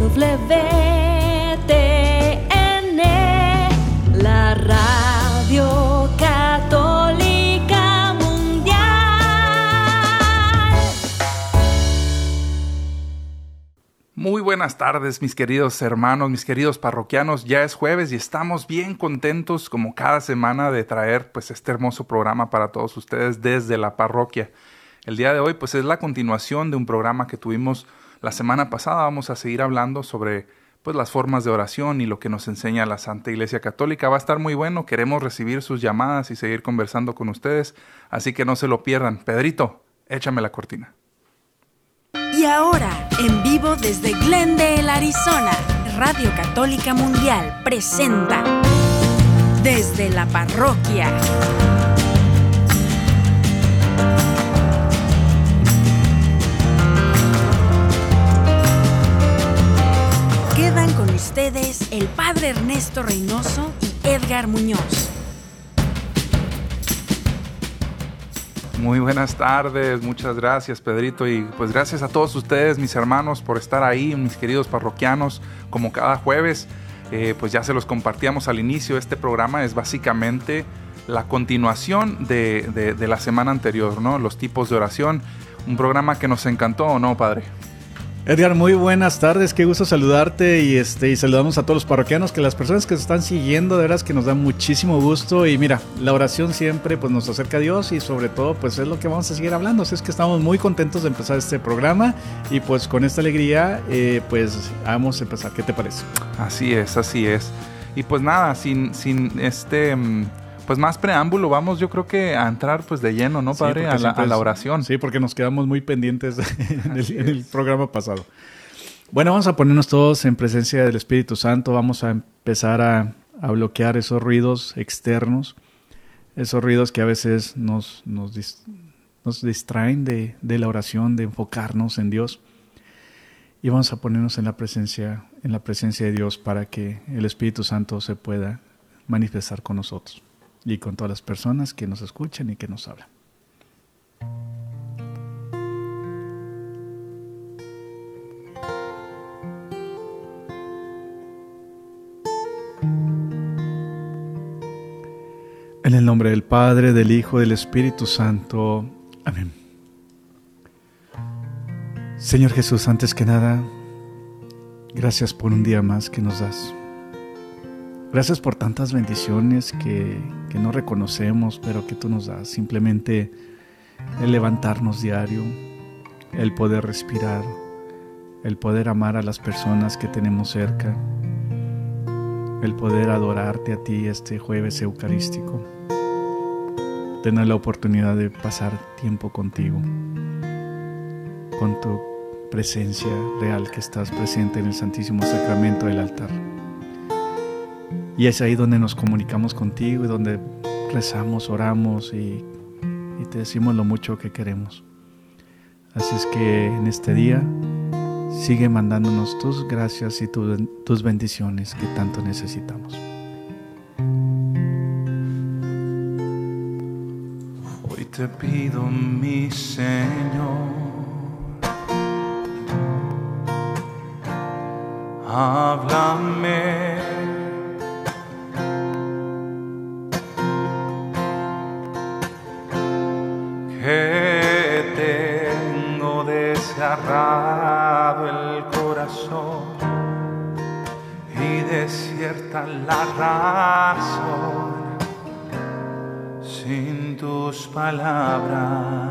WTN, la radio católica mundial. Muy buenas tardes, mis queridos hermanos, mis queridos parroquianos. Ya es jueves y estamos bien contentos, como cada semana, de traer pues este hermoso programa para todos ustedes desde la parroquia. El día de hoy, pues es la continuación de un programa que tuvimos la semana pasada. Vamos a seguir hablando sobre pues las formas de oración y lo que nos enseña la Santa Iglesia Católica. Va a estar muy bueno. Queremos recibir sus llamadas y seguir conversando con ustedes, así que no se lo pierdan. Pedrito, échame la cortina. Y ahora, en vivo desde Glendale, Arizona, Radio Católica Mundial presenta Desde la Parroquia. Ustedes el Padre Ernesto Reynoso y Edgar Muñoz. Muy buenas tardes, muchas gracias Pedrito y pues gracias a todos ustedes, mis hermanos, por estar ahí, mis queridos parroquianos, como cada jueves, eh, pues ya se los compartíamos al inicio, este programa es básicamente la continuación de, de- de la semana anterior, ¿no? Los tipos de oración, un programa que nos encantó, ¿o no, Padre? Edgar, muy buenas tardes, qué gusto saludarte y este y saludamos a todos los parroquianos, que las personas que se están siguiendo, de veras que nos da muchísimo gusto y mira, la oración siempre pues nos acerca a Dios y sobre todo pues es lo que vamos a seguir hablando, así es que estamos muy contentos de empezar este programa y pues con esta alegría eh, pues vamos a empezar, ¿qué te parece? Así es, así es. Y pues nada, sin, sin este, mm, pues más preámbulo, vamos yo creo que a entrar pues de lleno, ¿no, Sí, Padre? porque a, la, siempre a la es- oración. Sí, porque nos quedamos muy pendientes en el, en el es. programa pasado. Bueno, vamos a ponernos todos en presencia del Espíritu Santo. Vamos a empezar a, a bloquear esos ruidos externos, esos ruidos que a veces nos, nos, dis- nos distraen de, de la oración, de enfocarnos en Dios. Y vamos a ponernos en la presencia, en la presencia de Dios para que el Espíritu Santo se pueda manifestar con nosotros y con todas las personas que nos escuchan y que nos hablan. En el nombre del Padre, del Hijo, del Espíritu Santo. Amén. Señor Jesús, antes que nada, gracias por un día más que nos das. Gracias por tantas bendiciones que, que no reconocemos, pero que tú nos das. Simplemente el levantarnos diario, el poder respirar, el poder amar a las personas que tenemos cerca, el poder adorarte a ti este jueves eucarístico, tener la oportunidad de pasar tiempo contigo, con tu presencia real que estás presente en el Santísimo Sacramento del altar. Y es ahí donde nos comunicamos contigo y donde rezamos, oramos y, te decimos lo mucho que queremos. Así es que en este día sigue mandándonos tus gracias y tu- tus bendiciones que tanto necesitamos. Hoy te pido, mi Señor, háblame. El corazón y desierta la razón sin tus palabras.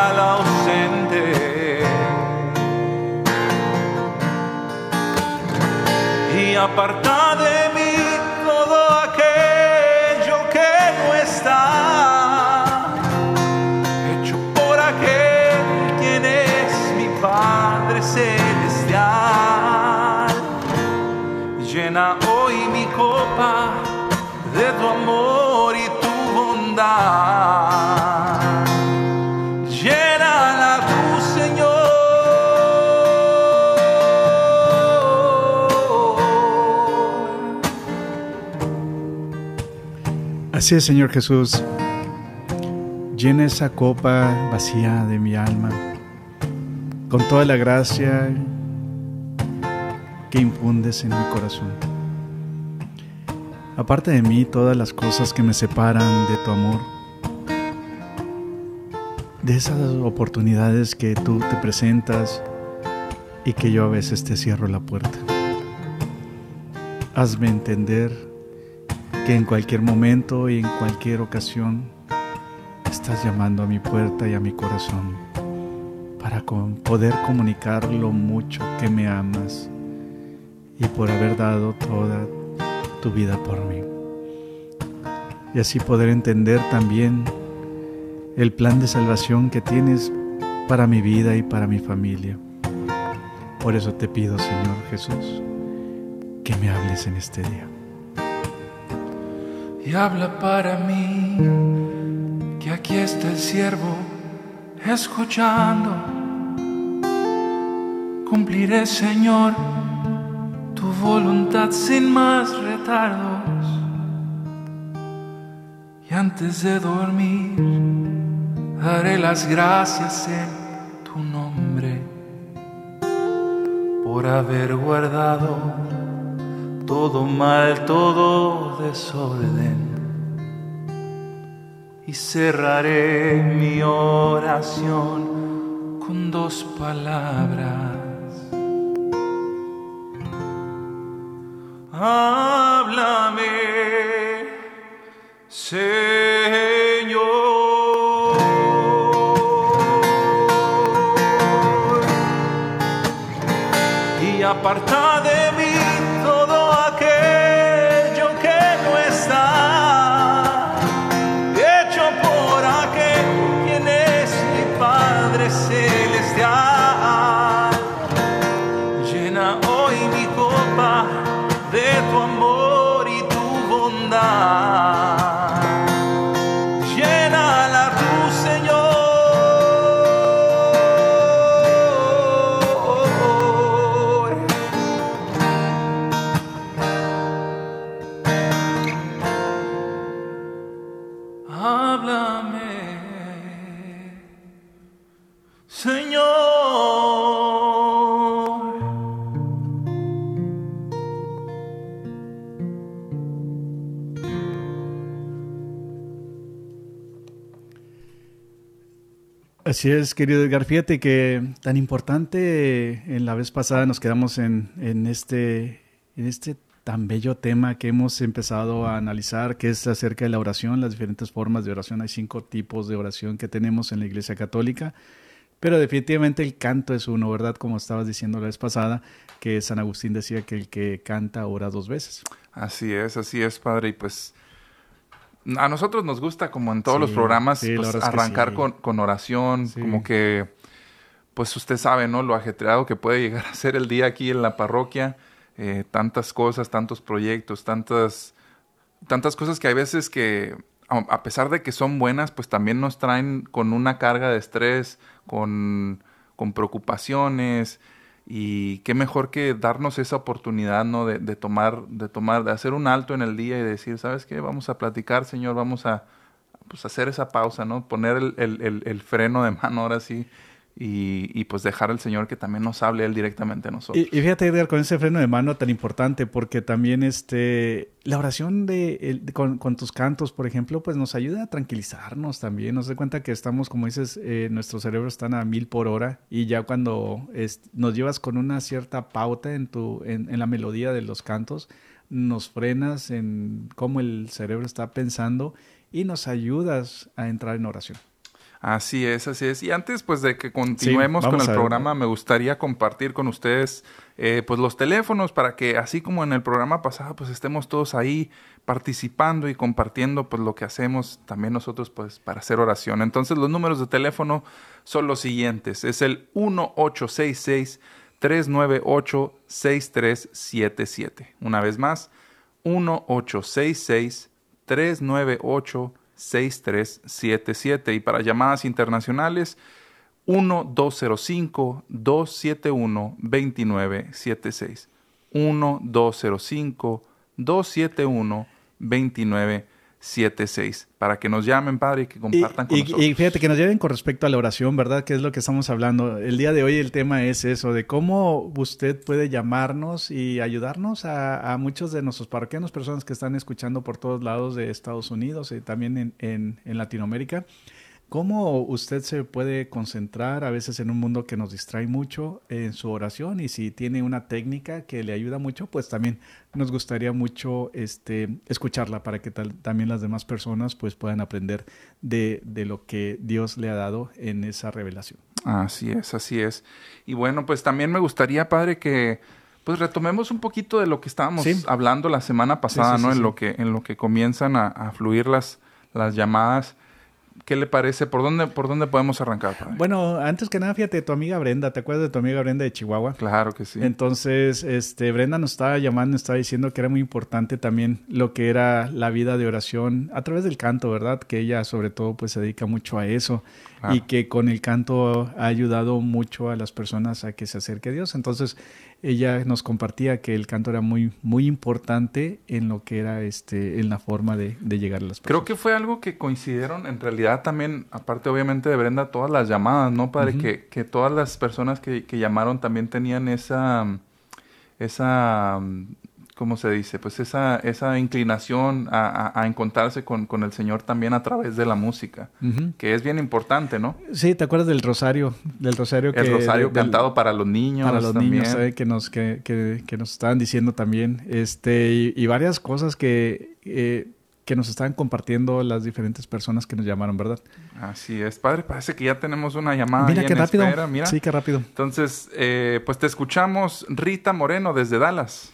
Déjala ausente. Y aparta Señor Jesús. Llena esa copa vacía de mi alma con toda la gracia que infundes en mi corazón. Aparte de mí, todas las cosas que me separan de tu amor, de esas oportunidades que tú te presentas y que yo a veces te cierro la puerta. Hazme entender que en cualquier momento y en cualquier ocasión estás llamando a mi puerta y a mi corazón para poder comunicar lo mucho que me amas y por haber dado toda tu vida por mí. Y así poder entender también el plan de salvación que tienes para mi vida y para mi familia. Por eso te pido, Señor Jesús, que me hables en este día. Y habla para mí, que aquí está el siervo escuchando. Cumpliré, Señor, tu voluntad sin más retardos. Y antes de dormir, daré las gracias en tu nombre por haber guardado todo mal, todo desorden. Y cerraré mi oración con dos palabras. Háblame, Señor Así es, querido Edgar. Fíjate que tan importante en la vez pasada nos quedamos en, en este, en este tan bello tema que hemos empezado a analizar, que es acerca de la oración, las diferentes formas de oración. Hay cinco tipos de oración que tenemos en la Iglesia Católica, pero definitivamente el canto es uno, ¿verdad? Como estabas diciendo la vez pasada, que San Agustín decía que el que canta ora dos veces. Así es, así es, padre. Y pues a nosotros nos gusta, como en todos Sí, los programas, sí, pues, arrancar sí. con, con oración, como que, pues usted sabe, ¿no? Lo ajetreado que puede llegar a ser el día aquí en la parroquia. eh, tantas cosas, tantos proyectos, tantas, tantas cosas que hay veces que, a a pesar de que son buenas, pues también nos traen con una carga de estrés, con, con preocupaciones. Y qué mejor que darnos esa oportunidad, ¿no? De, de tomar, de tomar, de hacer un alto en el día y decir, ¿sabes qué? Vamos a platicar, Señor, vamos a pues, hacer esa pausa, ¿no? Poner el, el- el- el freno de mano ahora sí y, pues dejar al Señor que también nos hable Él directamente a nosotros. Y, fíjate, Edgar, con ese freno de mano tan importante, porque también este, la oración de, con, tus cantos, por ejemplo, pues nos ayuda a tranquilizarnos también. Nos da cuenta que estamos, como dices, eh, nuestros cerebros están a mil por hora y ya cuando nos llevas con una cierta pauta en, tu, en, en la melodía de los cantos, nos frenas en cómo el cerebro está pensando y nos ayudas a entrar en oración. Así es, así es. Y antes pues de que continuemos con el programa, me gustaría compartir con ustedes eh, pues los teléfonos para que así como en el programa pasado pues estemos todos ahí participando y compartiendo pues lo que hacemos también nosotros pues para hacer oración. Entonces los números de teléfono son los siguientes. Es el 1866 398 6377. Una vez más, 1866 398 6377 y para llamadas internacionales 1205-271-2976. 1205-271-2976. 76 para que nos llamen, Padre, y que compartan con nosotros. Y fíjate que nos lleven con respecto a la oración, ¿verdad? Que es lo que estamos hablando. El día de hoy el tema es eso, de cómo usted puede llamarnos y ayudarnos a, muchos de nuestros parroquianos, personas que están escuchando por todos lados de Estados Unidos y también en, en, en Latinoamérica ¿Cómo usted se puede concentrar a veces en un mundo que nos distrae mucho en su oración? Y si tiene una técnica que le ayuda mucho, pues también nos gustaría mucho este, escucharla para que también las demás personas pues puedan aprender de, lo que Dios le ha dado en esa revelación. Así es, así es. Y bueno, pues también me gustaría, Padre, que pues retomemos un poquito de lo que estábamos hablando la semana pasada, ¿no? En lo que, en lo que comienzan a, a fluir las, las llamadas. ¿Qué le parece? ¿Por dónde, por dónde podemos arrancar? Bueno, antes que nada, fíjate, tu amiga Brenda, ¿te acuerdas de tu amiga Brenda de Chihuahua? Claro que sí. Entonces, este, Brenda nos estaba llamando, nos estaba diciendo que era muy importante también lo que era la vida de oración a través del canto, ¿verdad? Que ella sobre todo pues se dedica mucho a eso y que con el canto ha ayudado mucho a las personas a que se acerque a Dios. Entonces, ella nos compartía que el canto era muy, muy importante en lo que era este, en la forma de, llegar a las personas. Creo que fue algo que coincidieron en realidad también, aparte obviamente de Brenda, todas las llamadas, ¿no, padre? que, que todas las personas que, que llamaron también tenían esa, esa ¿cómo se dice? Pues esa, esa inclinación a, encontrarse con, el Señor también a través de la música, que es bien importante, ¿no? Sí, ¿te acuerdas del rosario? Del rosario que... El rosario cantado para los niños Para los niños, Que nos, que, que, nos estaban diciendo también, este, y, varias cosas que... Eh, que nos estaban compartiendo las diferentes personas que nos llamaron, ¿verdad? Así es, padre. Parece que ya tenemos una llamada. Mira qué rápido. Mira. Sí, qué rápido. Entonces, eh, pues te escuchamos, Rita Moreno, desde Dallas.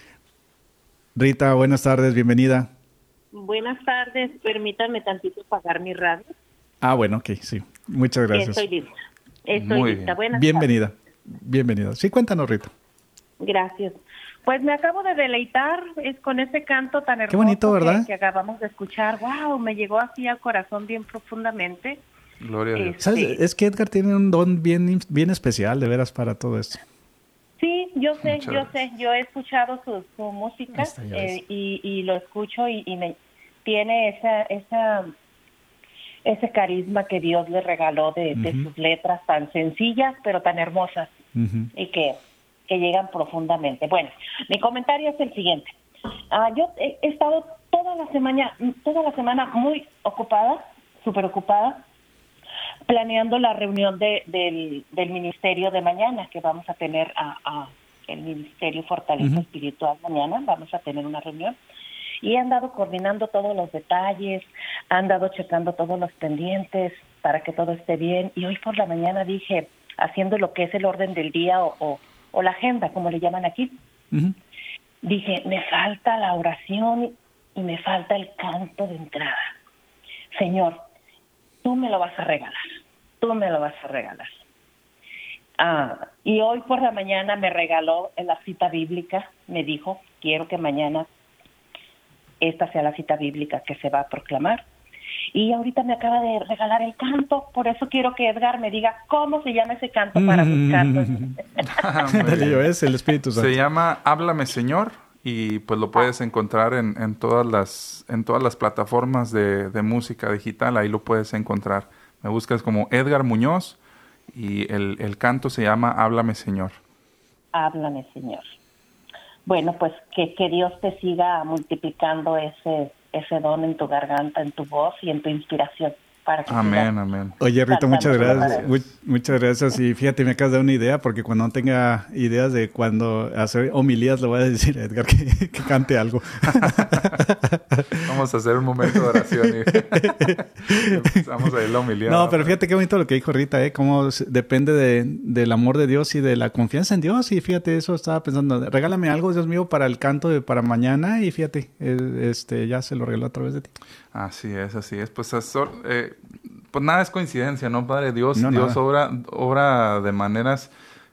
Rita, buenas tardes, bienvenida. Buenas tardes, permítanme tantito pagar mi radio. Ah, bueno, ok, sí. Muchas gracias. Estoy lista. Estoy lista. Buenas bienvenida. Bienvenida. Sí, cuéntanos, Rita. Gracias. Pues me acabo de deleitar es con ese canto tan hermoso Qué bonito, ¿verdad? Que, acabamos de escuchar. Wow, me llegó así al corazón bien profundamente. Gloria a Dios. Este es que Edgar tiene un don bien, bien especial, de veras, para todo esto. Sí, yo sé, yo sé, yo he escuchado su, música eh, y, lo escucho y, me tiene esa, esa, ese carisma que Dios le regaló de, sus letras tan sencillas pero tan hermosas y que, que llegan profundamente. Bueno, mi comentario es el siguiente. Ah, yo he, estado toda la semana, toda la semana muy ocupada, súper ocupada, planeando la reunión de, del, del, ministerio de mañana que vamos a tener a, el ministerio Fortaleza Espiritual mañana vamos a tener una reunión. Y he andado coordinando todos los detalles, he andado checando todos los pendientes para que todo esté bien. Y hoy por la mañana dije haciendo lo que es el orden del día o, o, la agenda como le llaman aquí dije me falta la oración y me falta el canto de entrada. Señor tú me lo vas a regalar, tú me lo vas a regalar. Ah, y hoy por la mañana me regaló en la cita bíblica, me dijo, quiero que mañana esta sea la cita bíblica que se va a proclamar. Y ahorita me acaba de regalar el canto, por eso quiero que Edgar me diga cómo se llama ese canto para buscarlo. es el Espíritu Santo. Se llama Háblame Señor y pues lo puedes encontrar en, en, todas las en todas las plataformas de, de, música digital ahí lo puedes encontrar me buscas como Edgar Muñoz y el, el canto se llama Háblame Señor. Háblame Señor. Bueno, pues que, que Dios te siga multiplicando ese, ese don en tu garganta, en tu voz y en tu inspiración amén, amén. Oye, Rito, muchas gracias. muchas gracias. Y fíjate, me acabas de dar una idea, porque cuando no tenga ideas de cuando hacer homilías, le voy a decir a Edgar que, cante algo. Vamos a hacer un momento de oración y vamos a ir la homilía. No, pero fíjate qué bonito lo que dijo Rita, ¿eh? Cómo depende de, del amor de Dios y de la confianza en Dios. Y fíjate, eso estaba pensando. Regálame algo, Dios mío, para el canto de para mañana. Y fíjate, eh, este ya se lo regaló a través de ti. Así es, así es. Pues, eh, pues nada es coincidencia, ¿no, Padre? Dios, Dios obra, obra de maneras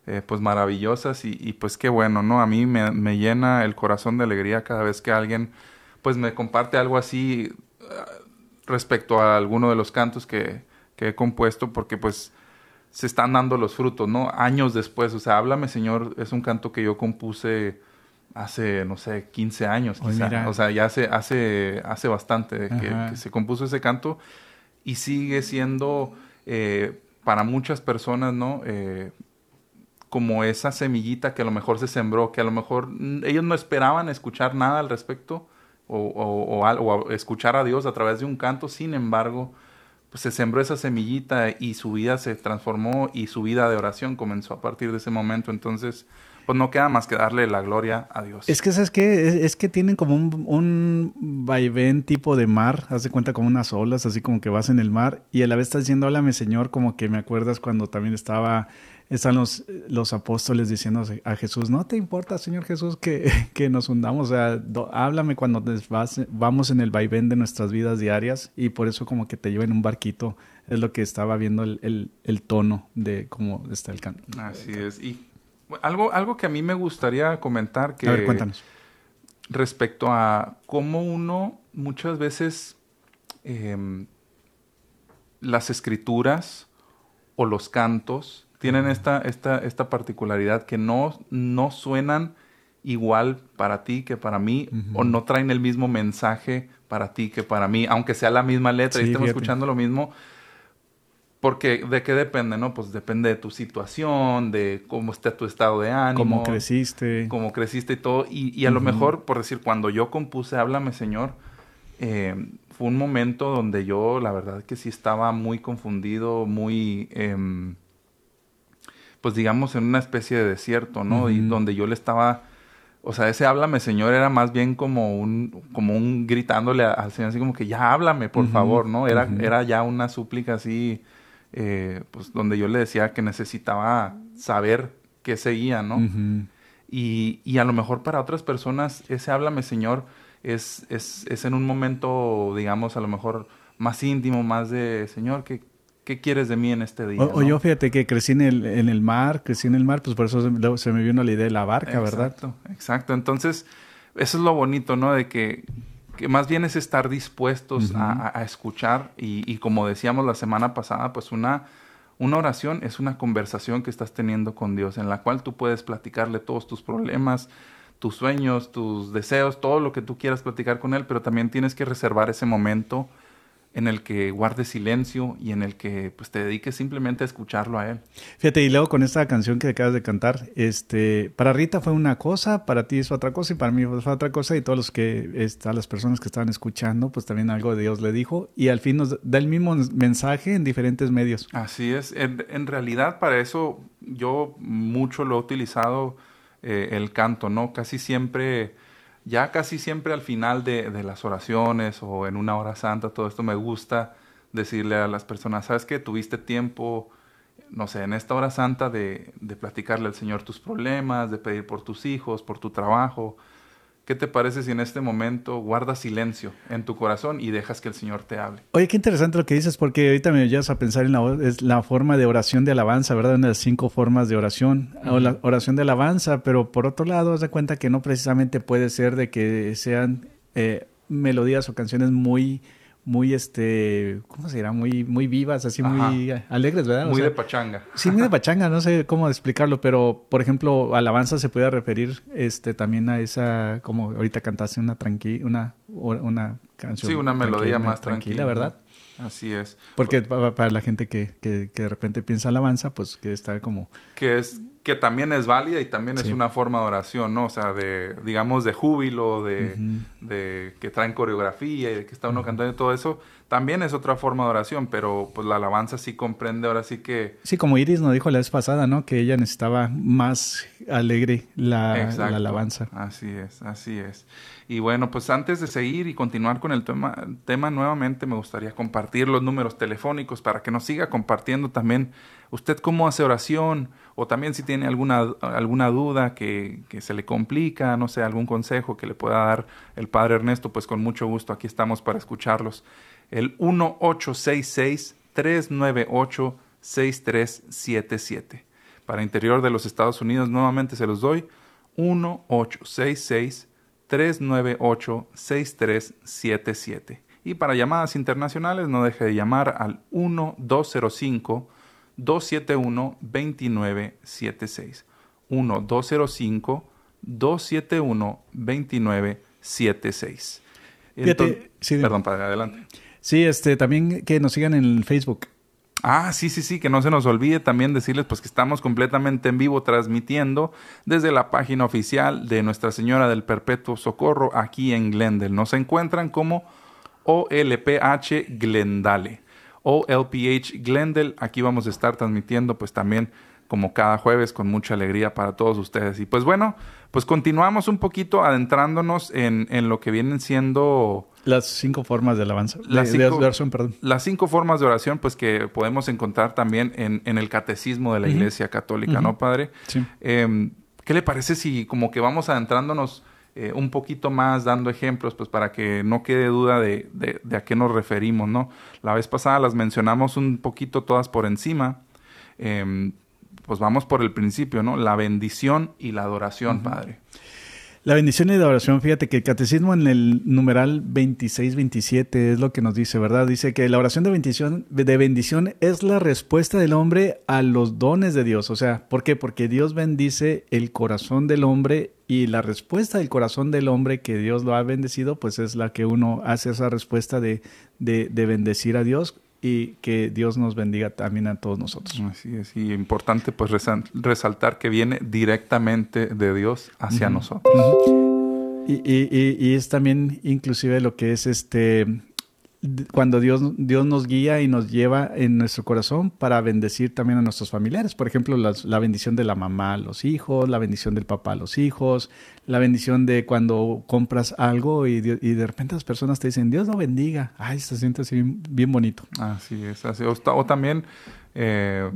eh, pues maravillosas y, pues qué bueno, ¿no? A mí me, llena el corazón de alegría cada vez que alguien pues me comparte algo así eh, respecto a alguno de los cantos que, que he compuesto porque pues se están dando los frutos, ¿no? Años después, o sea, Háblame Señor es un canto que yo compuse hace, no sé, 15 años quizá. o sea, ya hace, hace, hace bastante que, se compuso ese canto y sigue siendo eh, para muchas personas, ¿no? Eh, como esa semillita que a lo mejor se sembró, que a lo mejor ellos no esperaban escuchar nada al respecto o, o, o, escuchar a Dios a través de un canto, sin embargo, pues se sembró esa semillita y su vida se transformó y su vida de oración comenzó a partir de ese momento. Entonces, pues no queda más que darle la gloria a Dios. Es que, ¿sabes qué? Es, que tienen como un, un, vaivén tipo de mar, haz de cuenta como unas olas, así como que vas en el mar, y a la vez estás diciendo, háblame Señor, como que me acuerdas cuando también estaba, están los, los apóstoles diciendo a Jesús, no te importa, Señor Jesús, que, que nos hundamos, o sea, háblame cuando vamos en el vaivén de nuestras vidas diarias, y por eso como que te lleva en un barquito, es lo que estaba viendo el, el, el tono de cómo está el canto. Así es, y algo, algo que a mí me gustaría comentar que... A ver, cuéntanos. Respecto a cómo uno muchas veces em, las escrituras o los cantos tienen esta, esta, esta particularidad que no, no suenan igual para ti que para mí o no traen el mismo mensaje para ti que para mí, aunque sea la misma letra y estemos escuchando lo mismo, porque de qué depende, ¿no? Pues depende de tu situación, de cómo está tu estado de ánimo. Cómo creciste. Cómo creciste y todo. Y, a lo mejor, por decir, cuando yo compuse Háblame Señor, eh, fue un momento donde yo, la verdad que sí estaba muy confundido, muy, em, pues digamos, en una especie de desierto, ¿no? Y donde yo le estaba... O sea, ese háblame, Señor, era más bien como un, como un gritándole al Señor, así como que ya háblame, por favor, ¿no? Era, era ya una súplica así, eh, pues donde yo le decía que necesitaba saber qué seguía, ¿no? y, y, a lo mejor para otras personas ese háblame Señor es, es, es, en un momento, digamos, a lo mejor más íntimo, más de Señor, ¿qué, qué quieres de mí en este día? O, yo fíjate que crecí en el, en el mar, crecí en el mar, pues por eso se, se me vino la idea de la barca, ¿verdad? Exacto, exacto. Entonces, eso es lo bonito, ¿no? De que que más bien es estar dispuestos a, escuchar y, como decíamos la semana pasada, pues una, una oración es una conversación que estás teniendo con Dios en la cual tú puedes platicarle todos tus problemas, tus sueños, tus deseos, todo lo que tú quieras platicar con Él, pero también tienes que reservar ese momento en el que guardes silencio y en el que pues te dediques simplemente a escucharlo a él. Fíjate, y luego con esta canción que acabas de cantar, este, para Rita fue una cosa, para ti es otra cosa y para mí fue otra cosa y todos los que está, las personas que estaban escuchando, pues también algo de Dios le dijo y al fin nos da el mismo mensaje en diferentes medios. Así es, en, en realidad para eso yo mucho lo he utilizado eh, el canto, ¿no? Casi siempre ya casi siempre al final de, las oraciones o en una hora santa, todo esto me gusta decirle a las personas, ¿sabes que Tuviste tiempo, no sé, en esta hora santa de, de platicarle al Señor tus problemas, de pedir por tus hijos, por tu trabajo, ¿Qué te parece si en este momento guardas silencio en tu corazón y dejas que el Señor te hable? Oye, qué interesante lo que dices, porque ahorita me llevas a pensar en la, es la forma de oración de alabanza, ¿verdad? Una de las cinco formas de oración, o la oración de alabanza, pero por otro lado, haz de cuenta que no precisamente puede ser de que sean eh, melodías o canciones muy muy este, ¿cómo se dirá? Muy, muy vivas, así muy alegres, ¿verdad? muy de pachanga. Sí, muy de pachanga, no sé cómo explicarlo, pero por ejemplo, alabanza se puede referir este también a esa, como ahorita cantaste una tranquila, una, una canción. Sí, una melodía más tranquila, ¿verdad? Así es. Porque para, la gente que, que, que, de repente piensa alabanza, pues que está como... Que es que también es válida y también es una forma de oración, ¿no? O sea, de, digamos, de júbilo, de, de que traen coreografía y de que está uno cantando y todo eso, también es otra forma de oración, pero pues la alabanza sí comprende ahora sí que... Sí, como Iris nos dijo la vez pasada, ¿no? Que ella necesitaba más alegre la, la alabanza. Así es, así es. Y bueno, pues antes de seguir y continuar con el tema, tema nuevamente, me gustaría compartir los números telefónicos para que nos siga compartiendo también usted cómo hace oración o también si tiene alguna, alguna duda que, que, se le complica, no sé, algún consejo que le pueda dar el Padre Ernesto, pues con mucho gusto aquí estamos para escucharlos. El 1866-398-6377. Para interior de los Estados Unidos, nuevamente se los doy. 1866-398-6377. Y para llamadas internacionales, no deje de llamar al 1205 271-2976. 1-205-271-2976. Sí, perdón, para adelante. Sí, este, también que nos sigan en el Facebook. Ah, sí, sí, sí, que no se nos olvide también decirles pues que estamos completamente en vivo transmitiendo desde la página oficial de Nuestra Señora del Perpetuo Socorro aquí en Glendale. Nos encuentran como OLPH Glendale o LPH Glendale. Aquí vamos a estar transmitiendo pues también como cada jueves con mucha alegría para todos ustedes. Y pues bueno, pues continuamos un poquito adentrándonos en, en lo que vienen siendo... Las cinco formas de alabanza. Las cinco, de oración, perdón. Las cinco formas de oración, pues que podemos encontrar también en, en el catecismo de la Iglesia Católica, ¿no, Padre? Sí. Em, ¿Qué le parece si como que vamos adentrándonos eh, un poquito más dando ejemplos, pues para que no quede duda de, de, a qué nos referimos, ¿no? La vez pasada las mencionamos un poquito todas por encima. Em, pues vamos por el principio, ¿no? La bendición y la adoración, Padre. La bendición y la oración, fíjate que el catecismo en el numeral 26-27 es lo que nos dice, ¿verdad? Dice que la oración de bendición, de bendición es la respuesta del hombre a los dones de Dios. O sea, ¿por qué? Porque Dios bendice el corazón del hombre y la respuesta del corazón del hombre que Dios lo ha bendecido, pues es la que uno hace esa respuesta de, de, de bendecir a Dios y que Dios nos bendiga también a todos nosotros. Así es, y importante pues resaltar que viene directamente de Dios hacia nosotros. y, y, y, es también inclusive lo que es este cuando Dios, Dios nos guía y nos lleva en nuestro corazón para bendecir también a nuestros familiares. Por ejemplo, la bendición de la mamá a los hijos, la bendición del papá a los hijos, la bendición de cuando compras algo y, de repente las personas te dicen, Dios lo bendiga. Ay, se siente así bien bonito. Así es, así. O, también, eh,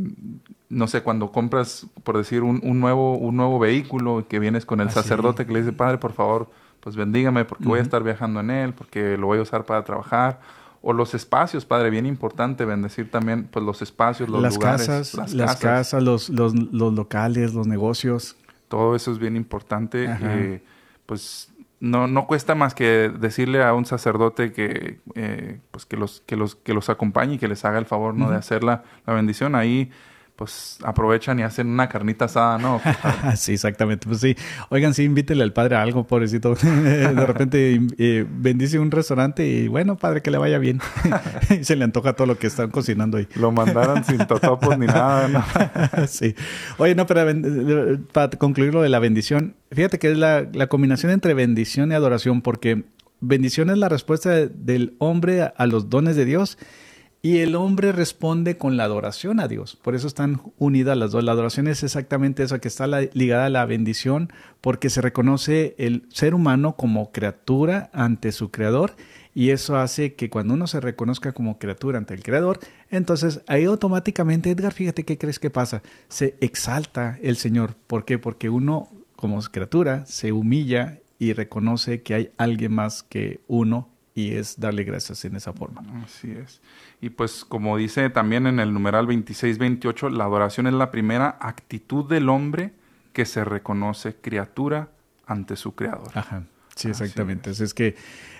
no sé, cuando compras, por decir, un, nuevo, un nuevo vehículo que vienes con el sacerdote que le dice, Padre, por favor, pues bendígame porque voy a estar viajando en él, porque lo voy a usar para trabajar. O los espacios, Padre, bien importante bendecir también pues los espacios, los las lugares. Casas, las, casas, los, los, los, locales, los negocios. Todo eso es bien importante. Eh, pues no, no cuesta más que decirle a un sacerdote que, eh, pues que, los, que, los, que los acompañe y que les haga el favor ¿no? de hacer la, la bendición. Ahí pues aprovechan y hacen una carnita asada, ¿no? sí, exactamente. Pues sí. Oigan, sí, invítele al padre a algo, pobrecito. de repente eh, bendice un restaurante y bueno, padre, que le vaya bien. y se le antoja todo lo que están cocinando ahí. Lo mandaron sin totopos ni nada, ¿no? sí. Oye, no, pero para concluir lo de la bendición, fíjate que es la, la combinación entre bendición y adoración, porque bendición es la respuesta del hombre a los dones de Dios y el hombre responde con la adoración a Dios. Por eso están unidas las dos. La adoración es exactamente eso, que está ligada a la bendición, porque se reconoce el ser humano como criatura ante su creador. Y eso hace que cuando uno se reconozca como criatura ante el creador, entonces ahí automáticamente, Edgar, fíjate qué crees que pasa. Se exalta el Señor. ¿Por qué? Porque uno como criatura se humilla y reconoce que hay alguien más que uno y es darle gracias en esa forma. Así es. Y pues como dice también en el numeral 26-28, la adoración es la primera actitud del hombre que se reconoce criatura ante su creador. Ajá. Sí, exactamente. Es. que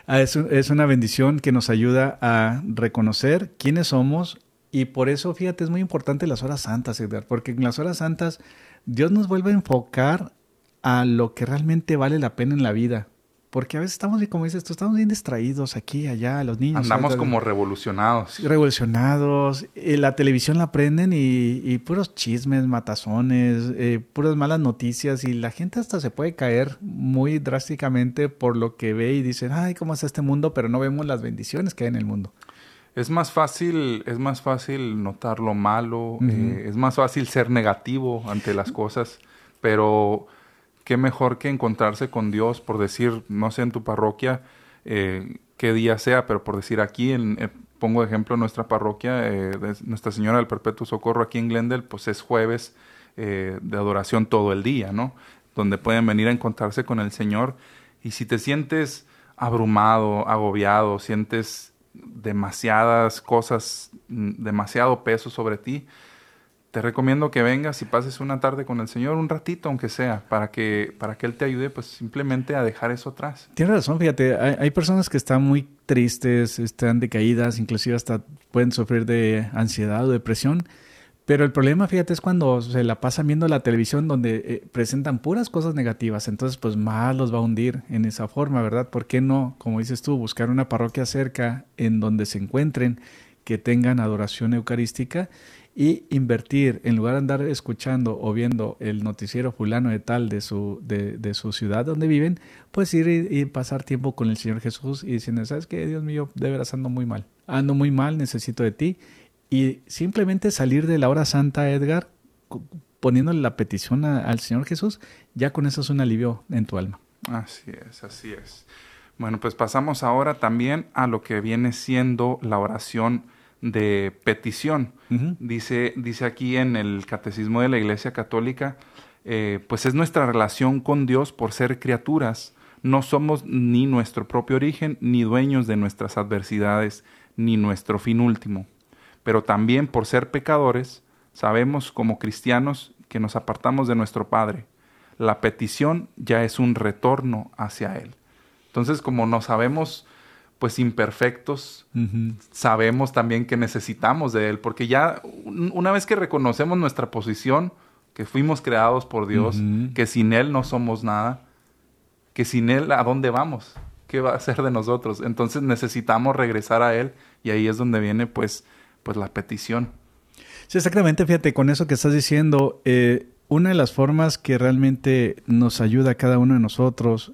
ah, es una bendición que nos ayuda a reconocer quiénes somos y por eso, fíjate, es muy importante las horas santas, Edgar, porque en las horas santas Dios nos vuelve a enfocar a lo que realmente vale la pena en la vida porque a veces estamos, como dices tú, estamos bien distraídos aquí, allá, los niños. Andamos como revolucionados. Revolucionados. Eh, la televisión la prenden y, puros chismes, matazones, eh, puras malas noticias y la gente hasta se puede caer muy drásticamente por lo que ve y dicen, ay, ¿cómo es este mundo? Pero no vemos las bendiciones que hay en el mundo. Es más fácil, es más fácil notar lo malo, eh, es más fácil ser negativo ante las cosas, pero qué mejor que encontrarse con Dios, por decir, no sé en tu parroquia eh, qué día sea, pero por decir aquí, en, eh, pongo de ejemplo nuestra parroquia, eh, Nuestra Señora del Perpetuo Socorro aquí en Glendale, pues es jueves de adoración todo el día, ¿no? Donde pueden venir a encontrarse con el Señor. Y si te sientes abrumado, agobiado, sientes demasiadas cosas, mm, demasiado peso sobre ti, te recomiendo que vengas y pases una tarde con el Señor, un ratito aunque sea, para que, para que Él te ayude pues simplemente a dejar eso atrás. Tienes razón, fíjate, hay, personas que están muy tristes, están decaídas, inclusive hasta pueden sufrir de ansiedad o depresión, pero el problema, fíjate, es cuando se la pasan viendo la televisión donde eh, presentan puras cosas negativas, entonces pues más los va a hundir en esa forma, ¿verdad? ¿Por qué no, como dices tú, buscar una parroquia cerca en donde se encuentren, que tengan adoración eucarística y invertir, en lugar de andar escuchando o viendo el noticiero fulano de tal de su, de, de su ciudad donde viven, pues ir y, pasar tiempo con el Señor Jesús y diciendo, ¿sabes qué? Dios mío, de veras ando muy mal. Ando muy mal, necesito de ti. Y simplemente salir de la hora santa, Edgar, poniéndole la petición al Señor Jesús, ya con eso es un alivio en tu alma. Así es, así es. Bueno, pues pasamos ahora también a lo que viene siendo la oración de petición. dice, dice aquí en el Catecismo de la Iglesia Católica, eh, pues es nuestra relación con Dios por ser criaturas. No somos ni nuestro propio origen, ni dueños de nuestras adversidades, ni nuestro fin último. Pero también por ser pecadores, sabemos como cristianos que nos apartamos de nuestro Padre. La petición ya es un retorno hacia Él. Entonces, como no sabemos pues imperfectos, sabemos también que necesitamos de Él, porque ya una vez que reconocemos nuestra posición, que fuimos creados por Dios, que sin Él no somos nada, que sin Él, ¿a dónde vamos? ¿Qué va a hacer de nosotros? Entonces necesitamos regresar a Él y ahí es donde viene pues, pues la petición. Sí, exactamente, fíjate, con eso que estás diciendo, eh, una de las formas que realmente nos ayuda a cada uno de nosotros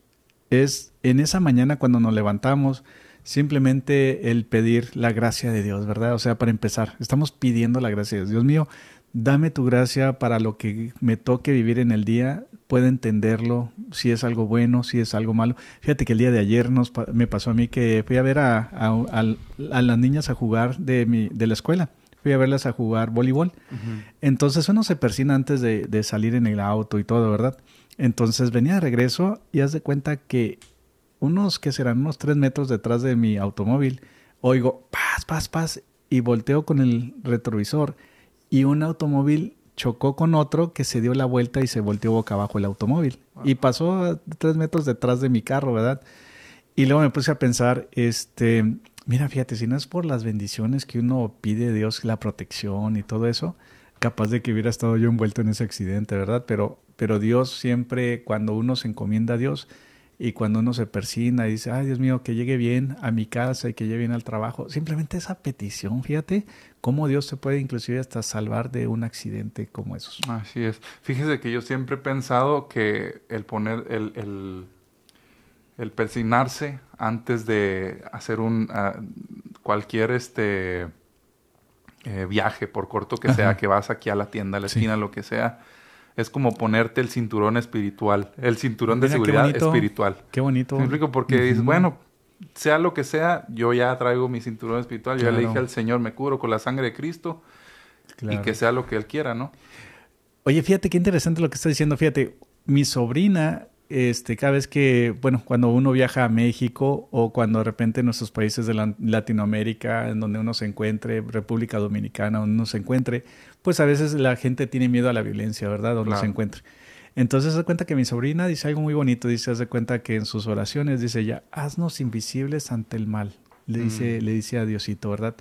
es en esa mañana cuando nos levantamos, simplemente el pedir la gracia de Dios, ¿verdad? O sea, para empezar, estamos pidiendo la gracia de Dios. Dios mío, dame tu gracia para lo que me toque vivir en el día, pueda entenderlo, si es algo bueno, si es algo malo. Fíjate que el día de ayer nos, me pasó a mí que fui a ver a, las niñas a jugar de, mi, de la escuela. Fui a verlas a jugar voleibol. Entonces uno se persina antes de, de salir en el auto y todo, ¿verdad? Entonces venía de regreso y haz de cuenta que unos que serán unos tres metros detrás de mi automóvil, oigo paz, paz, paz y volteo con el retrovisor y un automóvil chocó con otro que se dio la vuelta y se volteó boca abajo el automóvil y pasó tres metros detrás de mi carro, ¿verdad? Y luego me puse a pensar, este, mira, fíjate, si no es por las bendiciones que uno pide de Dios, la protección y todo eso, capaz de que hubiera estado yo envuelto en ese accidente, ¿verdad? Pero, pero Dios siempre, cuando uno se encomienda a Dios, y cuando uno se persina y dice, ay Dios mío, que llegue bien a mi casa y que llegue bien al trabajo, simplemente esa petición, fíjate cómo Dios se puede inclusive hasta salvar de un accidente como esos. Así es. Fíjese que yo siempre he pensado que el poner, el, el, el persignarse antes de hacer un ah, cualquier este eh, viaje, por corto que sea, que vas aquí a la tienda, a la esquina, lo que sea, es como ponerte el cinturón espiritual, el cinturón de seguridad espiritual. Qué bonito. Me explico porque dices, bueno, sea lo que sea, yo ya traigo mi cinturón espiritual, yo ya le dije al Señor, me cubro con la sangre de Cristo y que sea lo que Él quiera, ¿no? Oye, fíjate qué interesante lo que estás diciendo, fíjate, mi sobrina este, cada vez que, bueno, cuando uno viaja a México o cuando de repente en nuestros países de Latinoamérica, en donde uno se encuentre, República Dominicana, donde uno se encuentre, pues a veces la gente tiene miedo a la violencia, ¿verdad? Donde se encuentre. Entonces, se cuenta que mi sobrina dice algo muy bonito, dice, hace cuenta que en sus oraciones dice ya, haznos invisibles ante el mal, le dice, mm. le dice a Diosito, ¿verdad?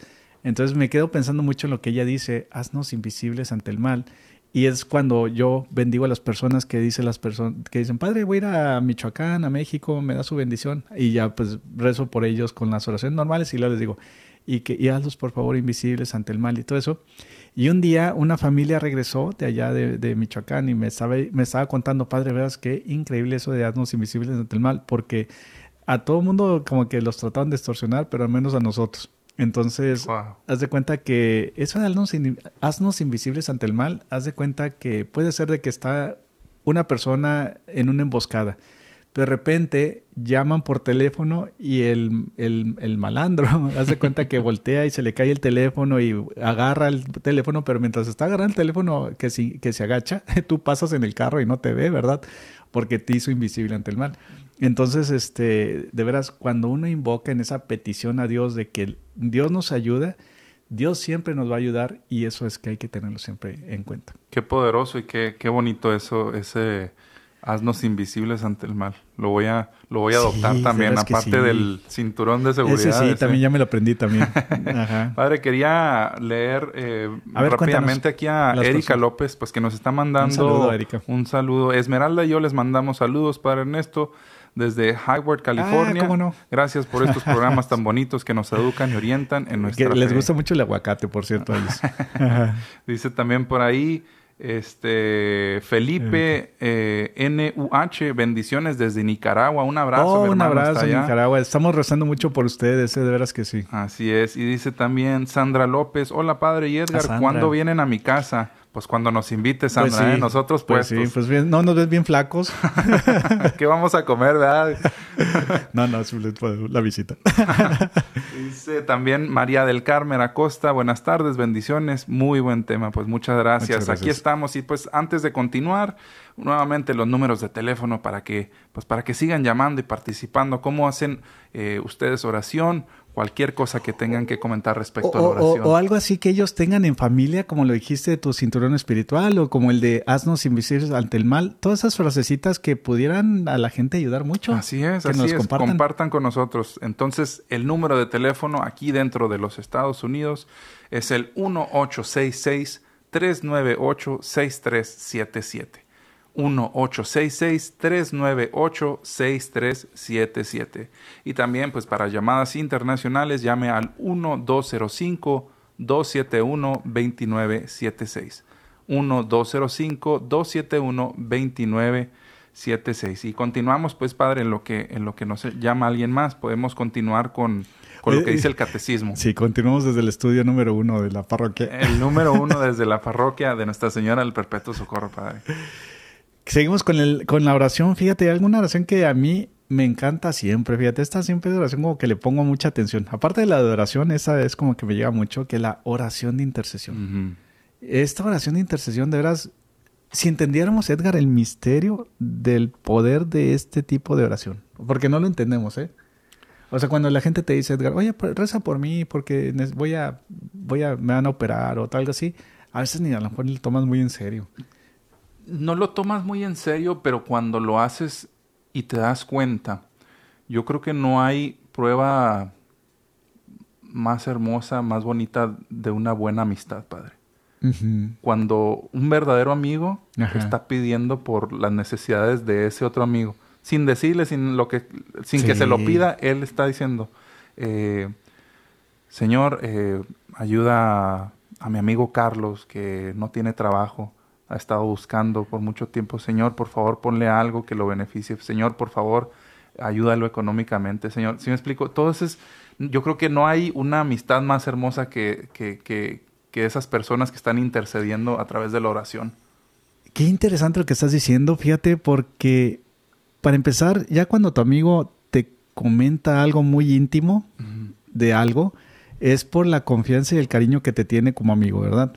Entonces me quedo pensando mucho en lo que ella dice, haznos invisibles ante el mal Y es cuando yo bendigo a las personas que dicen las personas que dicen, "Padre, voy a ir a Michoacán, a México, me da su bendición." Y ya pues rezo por ellos con las oraciones normales y luego les digo, "Y que y hazlos por favor invisibles ante el mal" y todo eso. Y un día una familia regresó de allá de, Michoacán y me estaba, me estaba contando, padre, veas qué increíble eso de haznos invisibles ante el mal, porque a todo mundo como que los trataban de extorsionar, pero al menos a nosotros. Entonces, haz de cuenta que eso de haznos, invisibles ante el mal, haz de cuenta que puede ser de que está una persona en una emboscada. De repente llaman por teléfono y el, el, malandro haz de cuenta que voltea y se le cae el teléfono y agarra el teléfono, pero mientras está agarrando el teléfono que, si, que se agacha, tú pasas en el carro y no te ve, ¿verdad? Porque te hizo invisible ante el mal. Entonces, este, de veras, cuando uno invoca en esa petición a Dios de que Dios nos ayuda, Dios siempre nos va a ayudar y eso es que hay que tenerlo siempre en cuenta. Qué poderoso y qué, qué bonito eso, ese haznos invisibles ante el mal. Lo voy a, lo voy a adoptar también, aparte del cinturón de seguridad. Ese sí, también ya me lo aprendí también. Padre, quería leer eh, rápidamente aquí a Erika López, pues que nos está mandando un saludo, Erika. un saludo. Esmeralda y yo les mandamos saludos, Padre Ernesto desde Hayward, ah, California. no? Gracias por estos programas tan bonitos que nos educan y orientan en nuestra que Les gusta mucho el aguacate, por cierto. Dice también por ahí, este Felipe eh, NUH, bendiciones desde Nicaragua. Un abrazo. Oh, un abrazo Nicaragua. Estamos rezando mucho por ustedes, eh, de veras que sí. Así es. Y dice también Sandra López, hola padre y Edgar, ¿cuándo vienen a mi casa? Pues cuando nos invites, pues Sandra, ¿eh? nosotros pues. Sí, pues bien, no nos ves bien flacos. ¿Qué vamos a comer, verdad? no, no, la visita. Dice también María del Carmen Acosta, buenas tardes, bendiciones, muy buen tema, pues muchas gracias. Aquí estamos y pues antes de continuar, nuevamente los números de teléfono para que, pues para que sigan llamando y participando. ¿Cómo hacen eh, ustedes oración? Cualquier cosa que tengan que comentar respecto a la oración. O, algo así que ellos tengan en familia, como lo dijiste de tu cinturón espiritual, o como el de haznos invisibles ante el mal, todas esas frasecitas que pudieran a la gente ayudar mucho. Así es, así es. Compartan. con nosotros. Entonces, el número de teléfono aquí dentro de los Estados Unidos es el 1866 398 6377. 1-866-398-6377. Y también, pues para llamadas internacionales, llame al 1-205-271-2976. 1-205-271-2976. Y continuamos, pues, Padre, en lo que, en lo que nos llama alguien más. Podemos continuar con, con lo que dice el catecismo. Sí, continuamos desde el estudio número uno de la parroquia. El número uno desde la parroquia de Nuestra Señora del Perpetuo Socorro, Padre. Seguimos con, el, con la oración. Fíjate, hay alguna oración que a mí me encanta siempre. Fíjate, esta siempre de oración como que le pongo mucha atención. Aparte de la de oración, esa es como que me llega mucho, que la oración de intercesión. Esta oración de intercesión, de veras, si entendiéramos, Edgar, el misterio del poder de este tipo de oración, porque no lo entendemos, ¿eh? O sea, cuando la gente te dice, Edgar, oye, reza por mí porque voy a, voy a, me van a operar o algo así, a veces ni a lo mejor lo tomas muy en serio no lo tomas muy en serio, pero cuando lo haces y te das cuenta, yo creo que no hay prueba más hermosa, más bonita de una buena amistad, Padre. Cuando un verdadero amigo está pidiendo por las necesidades de ese otro amigo, sin decirle, sin lo que, sin que se lo pida, él está diciendo, eh, Señor, eh, ayuda a mi amigo Carlos que no tiene trabajo ha estado buscando por mucho tiempo. Señor, por favor, ponle algo que lo beneficie. Señor, por favor, ayúdalo económicamente. Señor, si me explico? Todo es, yo creo que no hay una amistad más hermosa que, que, que, que esas personas que están intercediendo a través de la oración. Qué interesante lo que estás diciendo, fíjate, porque para empezar, ya cuando tu amigo te comenta algo muy íntimo de algo, es por la confianza y el cariño que te tiene como amigo, ¿verdad?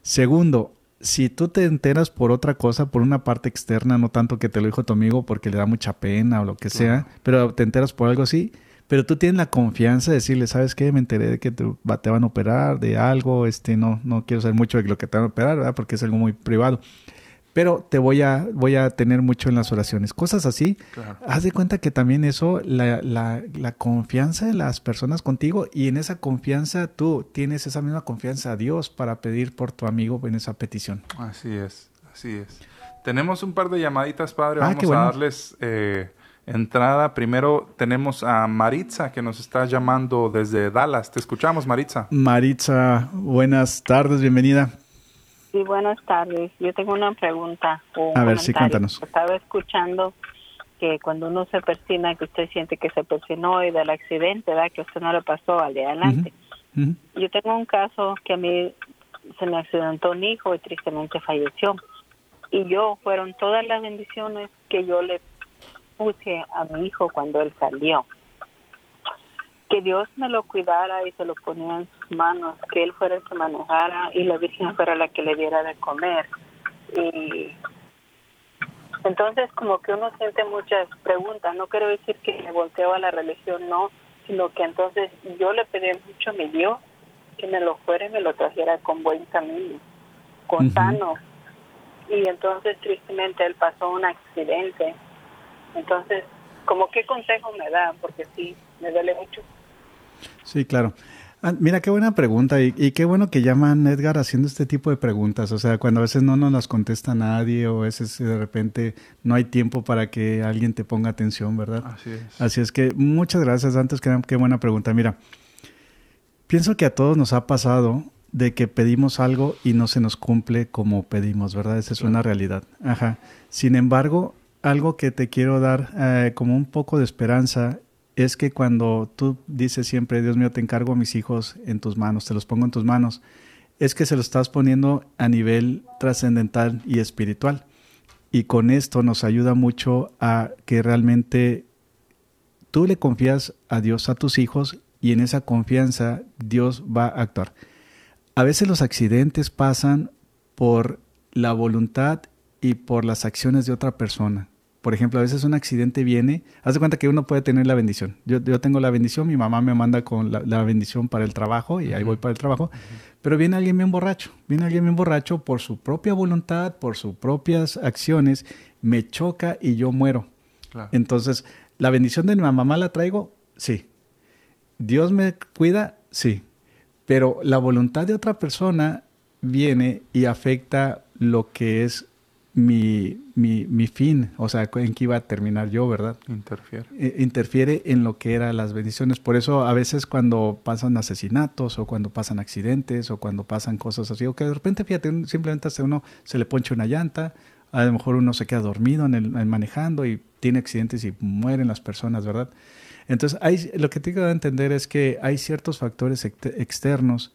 Segundo, si tú te enteras por otra cosa, por una parte externa, no tanto que te lo dijo tu amigo porque le da mucha pena o lo que sea, pero te enteras por algo así, pero tú tienes la confianza de decirle, ¿sabes qué? Me enteré de que te, van a operar de algo, este, no, no quiero saber mucho de lo que te van a operar, ¿verdad? Porque es algo muy privado. Pero te voy a, voy a tener mucho en las oraciones. Cosas así. Haz de cuenta que también eso, la, la, la, confianza de las personas contigo y en esa confianza tú tienes esa misma confianza a Dios para pedir por tu amigo en esa petición. Así es, así es. Tenemos un par de llamaditas, padre. Ah, Vamos a darles eh, entrada. Primero tenemos a Maritza que nos está llamando desde Dallas. Te escuchamos, Maritza. Maritza, buenas tardes, bienvenida. Sí, buenas tardes. Yo tengo una pregunta. a ver, sí, cuéntanos. Estaba escuchando que cuando uno se persina, que usted siente que se persinó y del accidente, ¿verdad? Que usted no le pasó al de adelante. Yo tengo un caso que a mí se me accidentó un hijo y tristemente falleció. Y yo fueron todas las bendiciones que yo le puse a mi hijo cuando él salió que Dios me lo cuidara y se lo ponía en sus manos, que Él fuera el que manejara y la Virgen fuera la que le diera de comer. Y entonces como que uno siente muchas preguntas, no quiero decir que me volteo a la religión, no, sino que entonces yo le pedí mucho a mi Dios que me lo fuera y me lo trajera con buen camino, con sano. Y entonces tristemente él pasó un accidente. Entonces, como qué consejo me da, porque sí, me duele mucho. Sí, claro. Ah, mira, qué buena pregunta y, qué bueno que llaman Edgar haciendo este tipo de preguntas. O sea, cuando a veces no nos las contesta nadie o a veces de repente no hay tiempo para que alguien te ponga atención, ¿verdad? Así es. Así es que muchas gracias. Antes que qué buena pregunta. Mira, pienso que a todos nos ha pasado de que pedimos algo y no se nos cumple como pedimos, ¿verdad? Esa es una realidad. Ajá. Sin embargo, algo que te quiero dar eh, como un poco de esperanza es que cuando tú dices siempre, Dios mío, te encargo a mis hijos en tus manos, te los pongo en tus manos, es que se lo estás poniendo a nivel trascendental y espiritual. Y con esto nos ayuda mucho a que realmente tú le confías a Dios a tus hijos y en esa confianza Dios va a actuar. A veces los accidentes pasan por la voluntad y por las acciones de otra persona. Por ejemplo, a veces un accidente viene, haz de cuenta que uno puede tener la bendición. Yo, yo tengo la bendición, mi mamá me manda con la, bendición para el trabajo y ahí voy para el trabajo, pero viene alguien bien borracho, viene alguien bien borracho por su propia voluntad, por sus propias acciones, me choca y yo muero. Entonces, ¿la bendición de mi mamá la traigo? Sí. ¿Dios me cuida? Sí. Pero la voluntad de otra persona viene y afecta lo que es mi, mi, mi, fin, o sea, en qué iba a terminar yo, ¿verdad? Interfiere. Eh, interfiere en lo que eran las bendiciones. Por eso a veces cuando pasan asesinatos o cuando pasan accidentes o cuando pasan cosas así, o que de repente, fíjate, simplemente a uno se le ponche una llanta, a lo mejor uno se queda dormido en el, manejando y tiene accidentes y mueren las personas, ¿verdad? Entonces, hay, lo que tengo que entender es que hay ciertos factores externos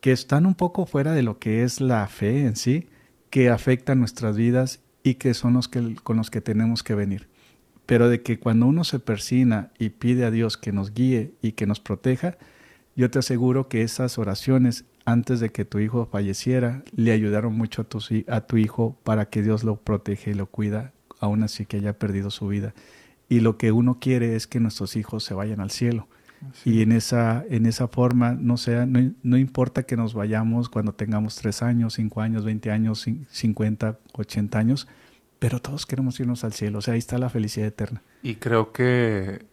que están un poco fuera de lo que es la fe en sí, que afectan nuestras vidas y que son los que, con los que tenemos que venir. Pero de que cuando uno se persina y pide a Dios que nos guíe y que nos proteja, yo te aseguro que esas oraciones antes de que tu hijo falleciera le ayudaron mucho a tu, a tu hijo para que Dios lo protege y lo cuida, aún así que haya perdido su vida. Y lo que uno quiere es que nuestros hijos se vayan al cielo. Y en esa, en esa forma, no, sea, no, importa que nos vayamos cuando tengamos 3 años, 5 años, 20 años, 50, 80 años, pero todos queremos irnos al cielo. O sea, ahí está la felicidad eterna. Y creo que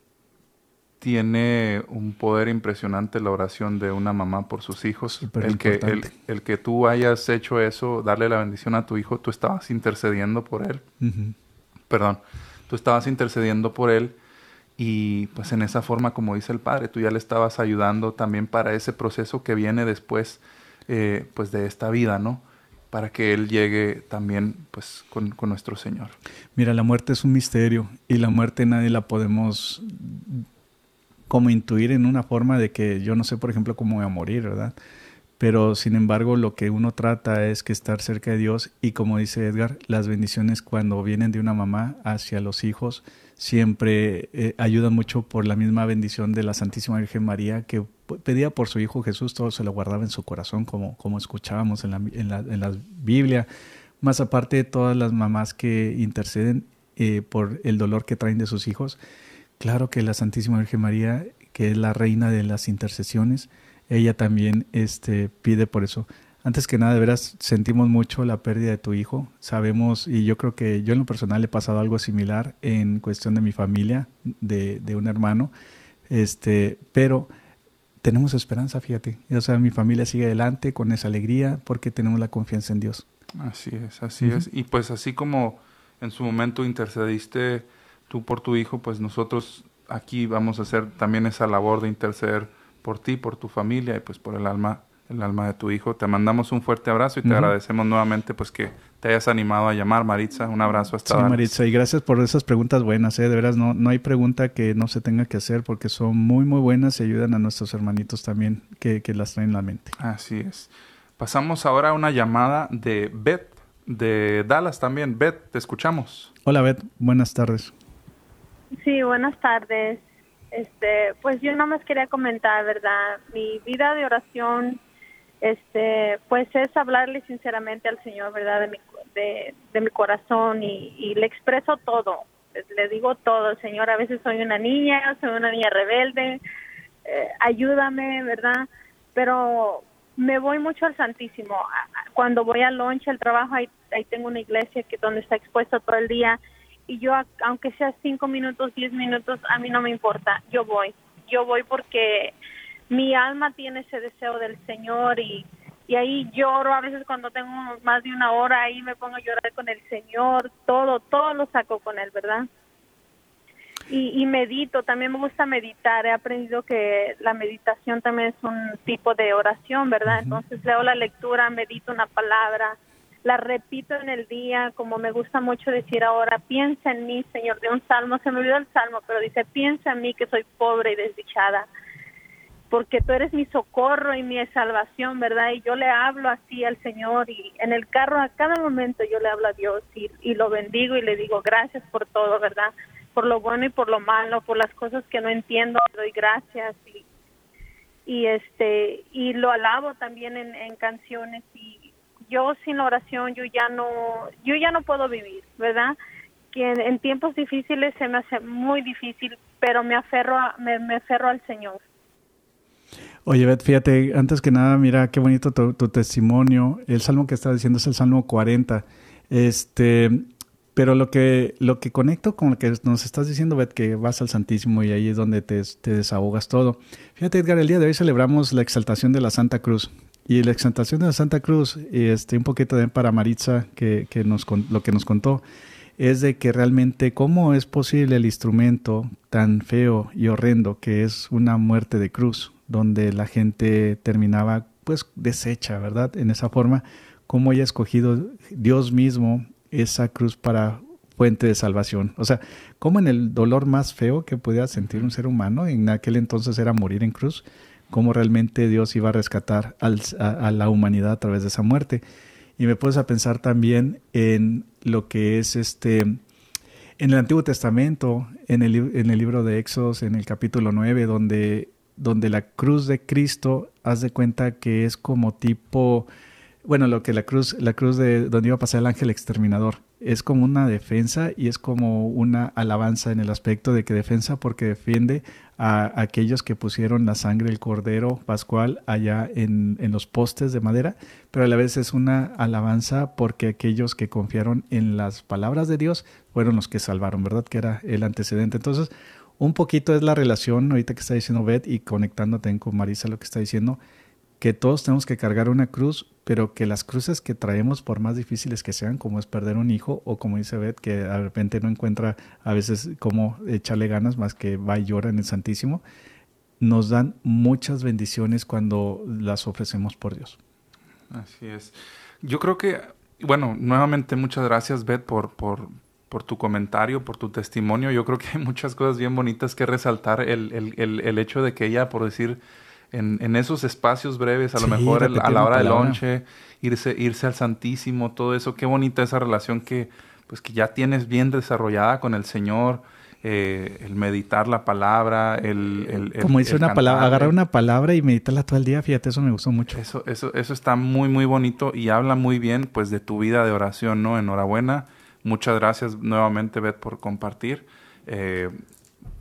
tiene un poder impresionante la oración de una mamá por sus hijos. el que, el, que tú hayas hecho eso, darle la bendición a tu hijo, tú estabas intercediendo por él. Perdón, tú estabas intercediendo por él y pues en esa forma, como dice el padre, tú ya le estabas ayudando también para ese proceso que viene después eh, pues de esta vida, ¿no? Para que Él llegue también pues con, con, nuestro Señor. Mira, la muerte es un misterio y la muerte nadie la podemos como intuir en una forma de que yo no sé, por ejemplo, cómo voy a morir, ¿verdad? Pero sin embargo, lo que uno trata es que estar cerca de Dios y como dice Edgar, las bendiciones cuando vienen de una mamá hacia los hijos siempre eh, ayudan mucho por la misma bendición de la Santísima Virgen María que pedía por su Hijo Jesús, todo se lo guardaba en su corazón como, como escuchábamos en la, en, la, en la Biblia. Más aparte de todas las mamás que interceden eh, por el dolor que traen de sus hijos, claro que la Santísima Virgen María, que es la reina de las intercesiones, ella también este, pide por eso. Antes que nada, de veras, sentimos mucho la pérdida de tu hijo. Sabemos, y yo creo que yo en lo personal he pasado algo similar en cuestión de mi familia, de, de un hermano. Este, pero tenemos esperanza, fíjate. O sea, mi familia sigue adelante con esa alegría porque tenemos la confianza en Dios. Así es, así es. Y pues así como en su momento intercediste tú por tu hijo, pues nosotros aquí vamos a hacer también esa labor de interceder por ti, por tu familia y pues por el alma el alma de tu hijo. Te mandamos un fuerte abrazo y te agradecemos nuevamente pues que te hayas animado a llamar, Maritza. Un abrazo hasta Sí, Maritza, y gracias por esas preguntas buenas. ¿eh? De veras, no, no hay pregunta que no se tenga que hacer porque son muy, muy buenas y ayudan a nuestros hermanitos también que, que las traen en la mente. Así es. Pasamos ahora a una llamada de Beth, de Dallas también. Beth, te escuchamos. Hola, Beth. Buenas tardes. Sí, buenas tardes. Este, pues yo nada más quería comentar, ¿verdad? Mi vida de oración, este, pues es hablarle sinceramente al Señor, ¿verdad? De mi, de, de mi corazón y, y, le expreso todo, le digo todo, Señor, a veces soy una niña, soy una niña rebelde, eh, ayúdame, ¿verdad? Pero me voy mucho al Santísimo. Cuando voy al lunch, al trabajo, ahí, ahí tengo una iglesia que donde está expuesta todo el día y yo, aunque sea cinco minutos, diez minutos, a mí no me importa, yo voy. Yo voy porque mi alma tiene ese deseo del Señor y, y ahí lloro, a veces cuando tengo más de una hora, ahí me pongo a llorar con el Señor, todo, todo lo saco con Él, ¿verdad? Y, y medito, también me gusta meditar, he aprendido que la meditación también es un tipo de oración, ¿verdad? Entonces leo la lectura, medito una palabra, la repito en el día, como me gusta mucho decir ahora, piensa en mí, Señor, de un salmo, se me olvidó el salmo, pero dice, piensa en mí que soy pobre y desdichada, porque tú eres mi socorro y mi salvación, ¿verdad? Y yo le hablo así al Señor y en el carro a cada momento yo le hablo a Dios y, lo bendigo y le digo gracias por todo, ¿verdad? Por lo bueno y por lo malo, por las cosas que no entiendo, le doy gracias y, y este y lo alabo también en, canciones y, yo sin oración yo ya no yo ya no puedo vivir, ¿verdad? Que en, tiempos difíciles se me hace muy difícil, pero me aferro a, me, me aferro al Señor. Oye, Beth, fíjate, antes que nada, mira qué bonito tu, testimonio. El salmo que estás diciendo es el Salmo 40. Este, pero lo que, lo que conecto con lo que nos estás diciendo, Beth, que vas al Santísimo y ahí es donde te, te desahogas todo. Fíjate, Edgar, el día de hoy celebramos la exaltación de la Santa Cruz. Y la exaltación de la Santa Cruz, este, un poquito de para Maritza, que, que nos, lo que nos contó, es de que realmente cómo es posible el instrumento tan feo y horrendo que es una muerte de cruz, donde la gente terminaba pues deshecha, ¿verdad? En esa forma, cómo haya escogido Dios mismo esa cruz para fuente de salvación. O sea, cómo en el dolor más feo que podía sentir un ser humano, en aquel entonces era morir en cruz, cómo realmente Dios iba a rescatar a, la humanidad a través de esa muerte. Y me puedes a pensar también en lo que es este, en el Antiguo Testamento, en el, en el libro de Éxodos, en el capítulo 9, donde, donde la cruz de Cristo, haz de cuenta que es como tipo, bueno, lo que la cruz, la cruz de donde iba a pasar el ángel exterminador es como una defensa y es como una alabanza en el aspecto de que defensa porque defiende a aquellos que pusieron la sangre del cordero pascual allá en, en, los postes de madera, pero a la vez es una alabanza porque aquellos que confiaron en las palabras de Dios fueron los que salvaron, ¿verdad? Que era el antecedente. Entonces, un poquito es la relación ahorita que está diciendo Beth y conectándote con Marisa lo que está diciendo, que todos tenemos que cargar una cruz, pero que las cruces que traemos, por más difíciles que sean, como es perder un hijo, o como dice Beth, que de repente no encuentra a veces cómo echarle ganas más que va y llora en el Santísimo, nos dan muchas bendiciones cuando las ofrecemos por Dios. Así es. Yo creo que, bueno, nuevamente muchas gracias, Beth, por, por, por tu comentario, por tu testimonio. Yo creo que hay muchas cosas bien bonitas que resaltar. El, el, el, el hecho de que ella, por decir, en, en, esos espacios breves, a lo mejor el, a la hora del lonche, irse, irse al Santísimo, todo eso, qué bonita esa relación que, pues, que ya tienes bien desarrollada con el Señor, eh, el meditar la palabra, el... el Como dice una palabra, agarrar una palabra y meditarla todo el día, fíjate, eso me gustó mucho. Eso, eso, eso está muy, muy bonito y habla muy bien, pues, de tu vida de oración, ¿no? Enhorabuena. Muchas gracias nuevamente, Beth, por compartir. Eh,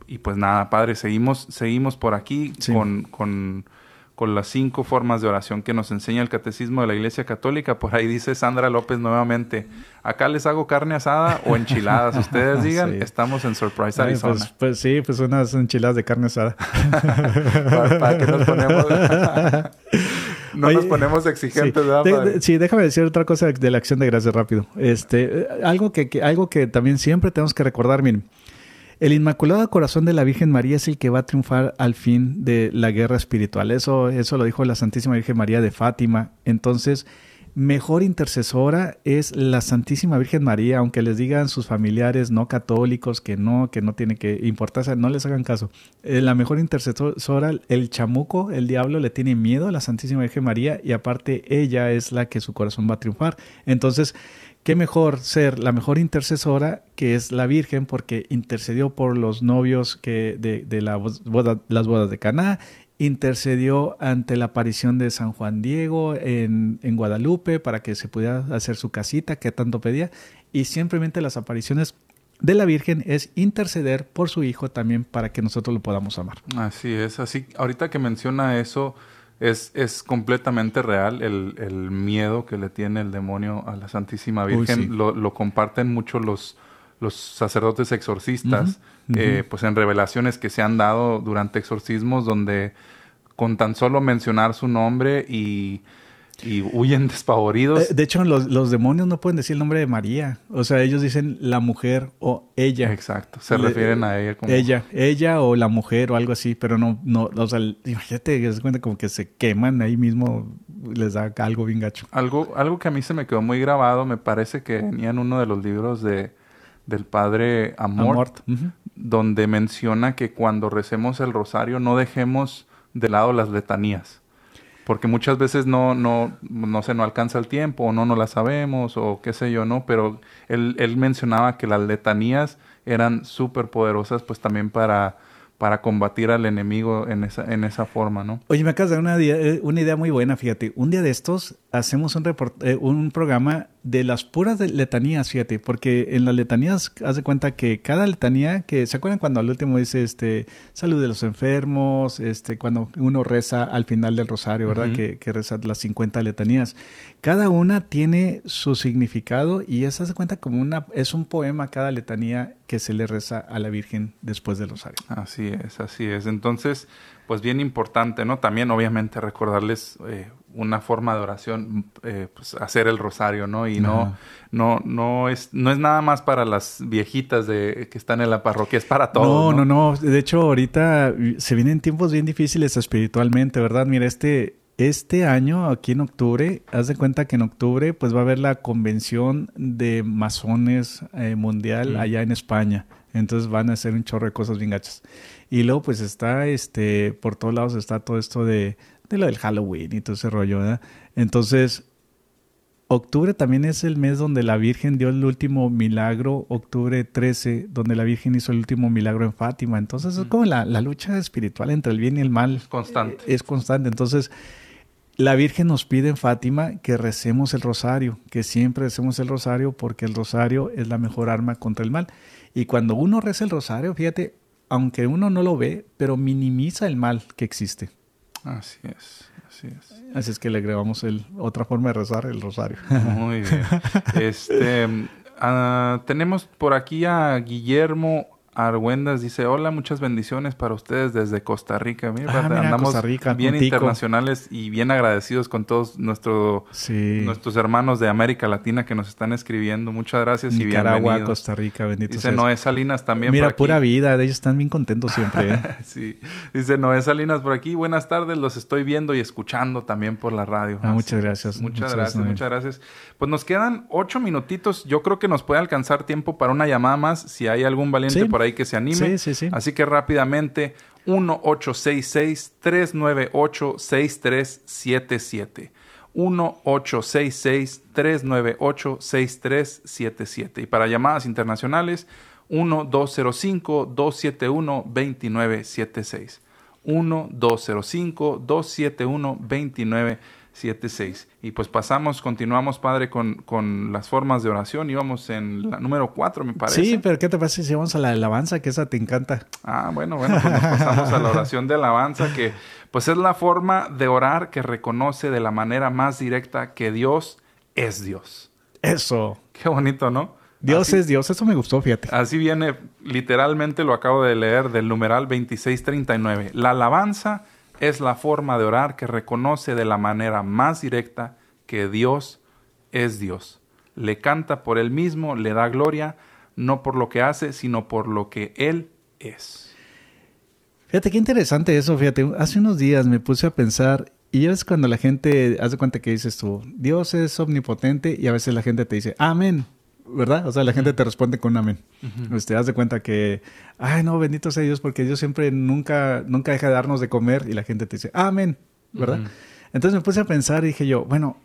y pues nada, padre, seguimos, seguimos por aquí sí. con, con, con las cinco formas de oración que nos enseña el Catecismo de la Iglesia Católica. Por ahí dice Sandra López nuevamente, acá les hago carne asada o enchiladas. Ustedes digan, estamos en Surprise, Arizona. Pues, pues, sí, pues unas enchiladas de carne asada. ¿Para, qué nos ponemos? no nos ponemos exigentes, ¿verdad? sí, déjame decir otra cosa de la acción de gracias rápido. Este, algo que, que, algo que también siempre tenemos que recordar, miren. El Inmaculado Corazón de la Virgen María es el que va a triunfar al fin de la guerra espiritual. Eso, eso lo dijo la Santísima Virgen María de Fátima. Entonces, mejor intercesora es la Santísima Virgen María, aunque les digan sus familiares no católicos que no, que no tiene que importarse, no les hagan caso. Eh, la mejor intercesora, el chamuco, el diablo, le tiene miedo a la Santísima Virgen María y aparte ella es la que su corazón va a triunfar. Entonces, qué mejor ser la mejor intercesora que es la Virgen porque intercedió por los novios que de, la las bodas de Caná, intercedió ante la aparición de San Juan Diego en, en, Guadalupe para que se pudiera hacer su casita que tanto pedía y simplemente las apariciones de la Virgen es interceder por su hijo también para que nosotros lo podamos amar. Así es, así ahorita que menciona eso, es, es completamente real el, el, miedo que le tiene el demonio a la Santísima Virgen. lo, lo, comparten mucho los, los sacerdotes exorcistas, eh, pues en revelaciones que se han dado durante exorcismos donde con tan solo mencionar su nombre y y huyen despavoridos. Eh, de, hecho, los, los, demonios no pueden decir el nombre de María. O sea, ellos dicen la mujer o ella. Exacto. Se refieren a ella como... Ella, ella o la mujer o algo así, pero no, no, o sea, imagínate, se cuenta como que se queman ahí mismo, les da algo bien gacho. Algo, algo que a mí se me quedó muy grabado, me parece que venía en uno de los libros de, del padre Amort, donde menciona que cuando recemos el rosario no dejemos de lado las letanías porque muchas veces no, no, no se no alcanza el tiempo o no no la sabemos o qué sé yo, ¿no? Pero él, él mencionaba que las letanías eran súper poderosas pues también para para combatir al enemigo en esa, en esa forma, ¿no? Oye, me acabas de dar una, eh, una idea muy buena, fíjate. Un día de estos hacemos un, eh, un programa de las puras letanías, fíjate, porque en las letanías haz de cuenta que cada letanía, que se acuerdan cuando al último dice este salud de los enfermos, este cuando uno reza al final del rosario, ¿verdad? que, que, reza las 50 letanías. Cada una tiene su significado y es haz de cuenta como una es un poema cada letanía que se le reza a la Virgen después del rosario. Así es, así es. Entonces, pues bien importante, ¿no? También obviamente recordarles eh, una forma de oración, eh, pues hacer el rosario, ¿no? Y no, no, no es, no es nada más para las viejitas de que están en la parroquia, es para todos. No, no, no, De hecho, ahorita se vienen tiempos bien difíciles espiritualmente, ¿verdad? Mira, este, este año, aquí en octubre, haz de cuenta que en octubre, pues va a haber la convención de masones eh, mundial allá en España. Entonces van a hacer un chorro de cosas bien gachas. Y luego pues está, este, por todos lados está todo esto de, de lo del Halloween y todo ese rollo, ¿verdad? Entonces, octubre también es el mes donde la Virgen dio el último milagro, octubre 13, donde la Virgen hizo el último milagro en Fátima. Entonces es como la, la lucha espiritual entre el bien y el mal. Es constante. Es constante. Entonces, la Virgen nos pide en Fátima que recemos el rosario, que siempre recemos el rosario porque el rosario es la mejor arma contra el mal. Y cuando uno reza el rosario, fíjate, aunque uno no lo ve, pero minimiza el mal que existe. Así es, así es. Así es que le agregamos el, otra forma de rezar, el rosario. Muy bien. Este, ah, tenemos por aquí a Guillermo Argüendas dice, hola, muchas bendiciones para ustedes desde Costa Rica. Mira, ah, andamos bien internacionales y bien agradecidos con todos nuestro, nuestros hermanos de América Latina que nos están escribiendo. Muchas gracias y bienvenidos. Costa Rica, bendito Dice Noé Salinas también Mira, pura vida, ellos están bien contentos siempre. ¿eh? sí. Dice Noé Salinas por aquí, buenas tardes, los estoy viendo y escuchando también por la radio. Ah, muchas gracias. Muchas, gracias, muchas gracias. Pues nos quedan ocho minutitos. Yo creo que nos puede alcanzar tiempo para una llamada más si hay algún valiente por ahí que se anime. Sí, sí, sí. Así que rápidamente, 1-866-398-6377. 1-866-398-6377. Y para llamadas internacionales, 1-205-271-2976. 1-205-271-2976. 76. Y pues pasamos, continuamos, Padre, con, con las formas de oración. Íbamos en la número 4, me parece. Sí, pero ¿qué te parece si vamos a la alabanza? Que esa te encanta. Ah, bueno, bueno, pues nos pasamos a la oración de alabanza, que pues es la forma de orar que reconoce de la manera más directa que Dios es Dios. Eso. Qué bonito, ¿no? Dios es Dios, eso me gustó, fíjate. Así viene, literalmente lo acabo de leer del numeral 2639. La alabanza es la forma de orar que reconoce de la manera más directa que Dios es Dios. Le canta por él mismo, le da gloria, no por lo que hace, sino por lo que él es. Fíjate qué interesante eso, fíjate. Hace unos días me puse a pensar y ves cuando la gente hace cuenta que dices tú, Dios es omnipotente y a veces la gente te dice, amén. ¿Verdad? O sea, la gente te responde con un amén. Te das de cuenta que, ay, no, bendito sea Dios, porque Dios siempre nunca, nunca deja de darnos de comer y la gente te dice, amén, ¿verdad? Entonces me puse a pensar y dije yo, bueno,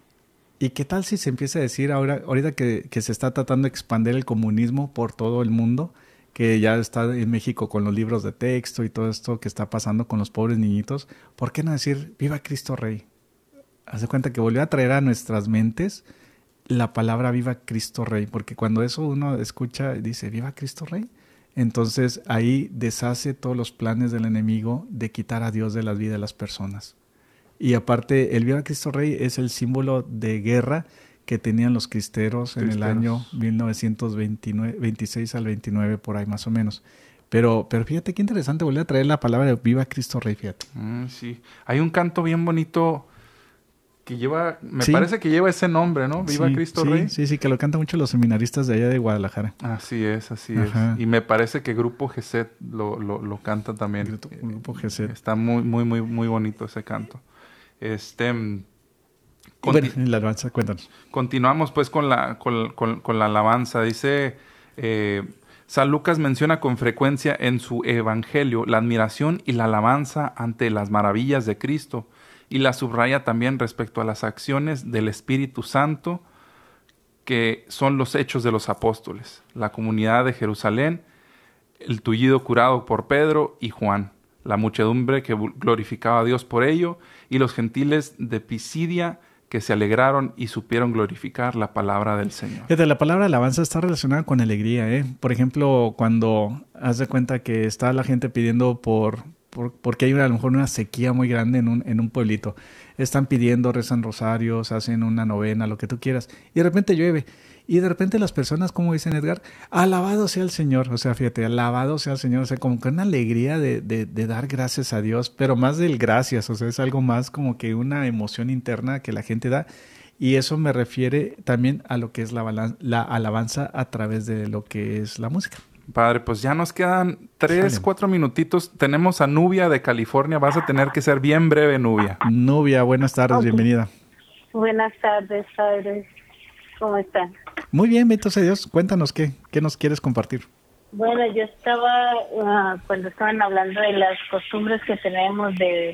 ¿y qué tal si se empieza a decir ahora, ahorita que, que se está tratando de expandir el comunismo por todo el mundo, que ya está en México con los libros de texto y todo esto que está pasando con los pobres niñitos, ¿por qué no decir, viva Cristo Rey? Haz de cuenta que volvió a traer a nuestras mentes la palabra viva Cristo Rey, porque cuando eso uno escucha, dice, viva Cristo Rey, entonces ahí deshace todos los planes del enemigo de quitar a Dios de la vida de las personas. Y aparte, el viva Cristo Rey es el símbolo de guerra que tenían los cristeros, en el año 1926 al 29, por ahí más o menos. Pero, pero fíjate qué interesante, volver a traer la palabra de viva Cristo Rey, fíjate. Mm, sí, hay un canto bien bonito que lleva, me parece que lleva ese nombre, ¿no? Viva Cristo Rey. Sí, sí, que lo cantan mucho los seminaristas de allá de Guadalajara. Así es, así es. Y me parece que Grupo GZ lo, lo, canta también. Grupo, GZ. Está muy, muy, muy, muy bonito ese canto. Este. Mm, bueno, la alabanza, cuéntanos. Continuamos pues con la, con, la alabanza. Dice. Eh, San Lucas menciona con frecuencia en su evangelio la admiración y la alabanza ante las maravillas de Cristo y la subraya también respecto a las acciones del Espíritu Santo, que son los hechos de los apóstoles, la comunidad de Jerusalén, el tullido curado por Pedro y Juan, la muchedumbre que glorificaba a Dios por ello, y los gentiles de Pisidia que se alegraron y supieron glorificar la palabra del Señor. Fíjate, la palabra alabanza está relacionada con alegría. ¿eh? Por ejemplo, cuando haz de cuenta que está la gente pidiendo por, porque hay a lo mejor una sequía muy grande en un, en un pueblito. Están pidiendo, rezan rosarios, hacen una novena, lo que tú quieras, y de repente llueve. Y de repente las personas, como dicen Edgar, alabado sea el Señor. O sea, fíjate, alabado sea el Señor. O sea, como que una alegría de, de, dar gracias a Dios, pero más del gracias. O sea, es algo más como que una emoción interna que la gente da. Y eso me refiere también a lo que es la, la alabanza a través de lo que es la música. Padre, pues ya nos quedan tres, cuatro minutitos. Tenemos a Nubia de California. Vas a tener que ser bien breve, Nubia. Nubia, buenas tardes, bienvenida. Buenas tardes, padres. ¿Cómo están? Muy bien, bendito Dios. Cuéntanos qué, qué nos quieres compartir. Bueno, yo estaba, ah, cuando estaban hablando de las costumbres que tenemos de,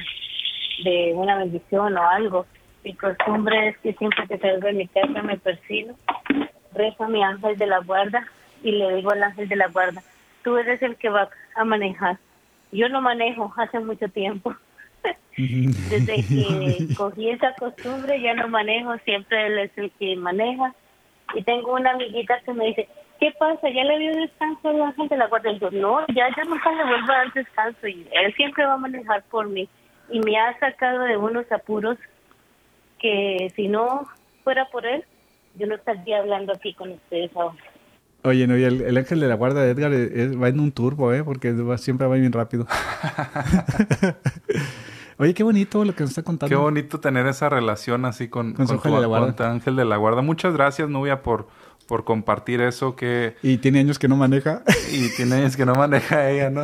de una bendición o algo, mi costumbre es que siempre que salgo de mi casa me persino, rezo a mi ángel de la guarda y le digo al ángel de la guarda, tú eres el que va a manejar. Yo no manejo hace mucho tiempo. Desde que cogí esa costumbre ya no manejo, siempre él es el que maneja. Y tengo una amiguita que me dice, ¿qué pasa? ¿Ya le dio descanso al ángel de la guarda? Y yo, no, ya, ya nunca le vuelvo a dar descanso. Y él siempre va a manejar por mí. Y me ha sacado de unos apuros que si no fuera por él, yo no estaría hablando aquí con ustedes ahora. Oye, no, y el, ángel de la guarda de Edgar va en un turbo, ¿eh? Porque siempre va bien rápido. Oye, qué bonito lo que nos está contando. Qué bonito tener esa relación así con, con, ángel, de la guarda. ángel de la guarda. Muchas gracias, Nubia, por, por compartir eso que... Y tiene años que no maneja. Y tiene años que no maneja ella, ¿no?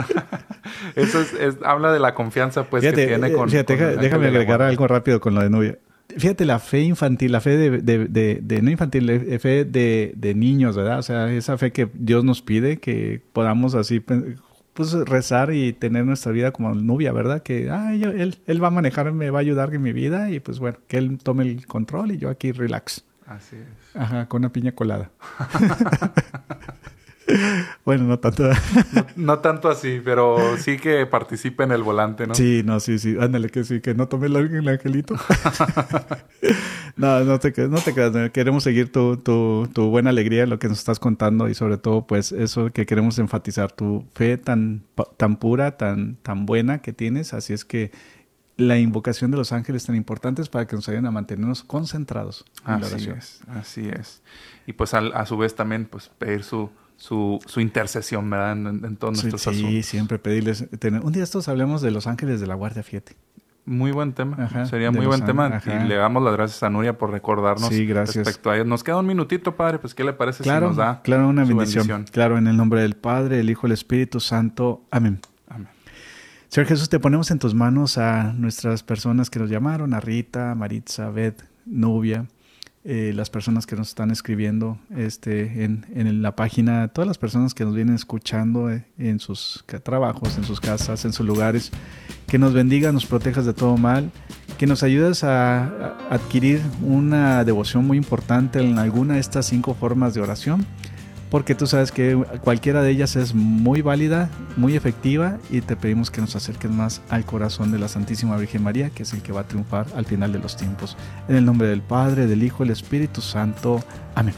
eso es, habla de la confianza pues que tiene con... Fíjate, déjame agregar algo rápido con lo de Nubia. Fíjate, la fe infantil, la fe de, de, de, no infantil, la fe de, niños, ¿verdad? O sea, esa fe que Dios nos pide, que podamos así pues rezar y tener nuestra vida como nubia, ¿verdad? Que ay, él, él va a manejar, me va a ayudar en mi vida y pues bueno, que él tome el control y yo aquí relax. Así es. Ajá, con una piña colada. bueno, no tanto. no, tanto así, pero sí que participe en el volante, ¿no? Sí, no, sí, sí. Ándale, que sí, que no tome el, el angelito. no, no te, no te quedas. Queremos seguir tu, tu, tu, buena alegría, lo que nos estás contando y sobre todo, pues, eso que queremos enfatizar, tu fe tan, tan pura, tan, tan buena que tienes. Así es que la invocación de los ángeles tan importantes para que nos ayuden a mantenernos concentrados en la oración. Es, así es. Y pues a su vez también, pues, pedir su su, su intercesión, ¿verdad? En, todos nuestros sí, asuntos. Sí, siempre pedirles. Tener, un día estos hablemos de los ángeles de la guardia, fíjate. Muy buen tema. Sería muy buen tema. Y le damos las gracias a Nuria por recordarnos sí, gracias. respecto a ellos. Nos queda un minutito, Padre. Pues, ¿qué le parece claro, si nos da Claro, una bendición. Claro, en el nombre del Padre, el Hijo, el Espíritu Santo. Amén. Amén. Señor Jesús, te ponemos en tus manos a nuestras personas que nos llamaron, a Rita, Maritza, Beth, Nubia, eh, las personas que nos están escribiendo este, en, en, la página, todas las personas que nos vienen escuchando eh, en sus trabajos, en sus casas, en sus lugares. Que nos bendiga, nos protejas de todo mal, que nos ayudes a, a adquirir una devoción muy importante en alguna de estas cinco formas de oración porque tú sabes que cualquiera de ellas es muy válida, muy efectiva y te pedimos que nos acerques más al corazón de la Santísima Virgen María, que es el que va a triunfar al final de los tiempos. En el nombre del Padre, del Hijo del Espíritu Santo. Amén.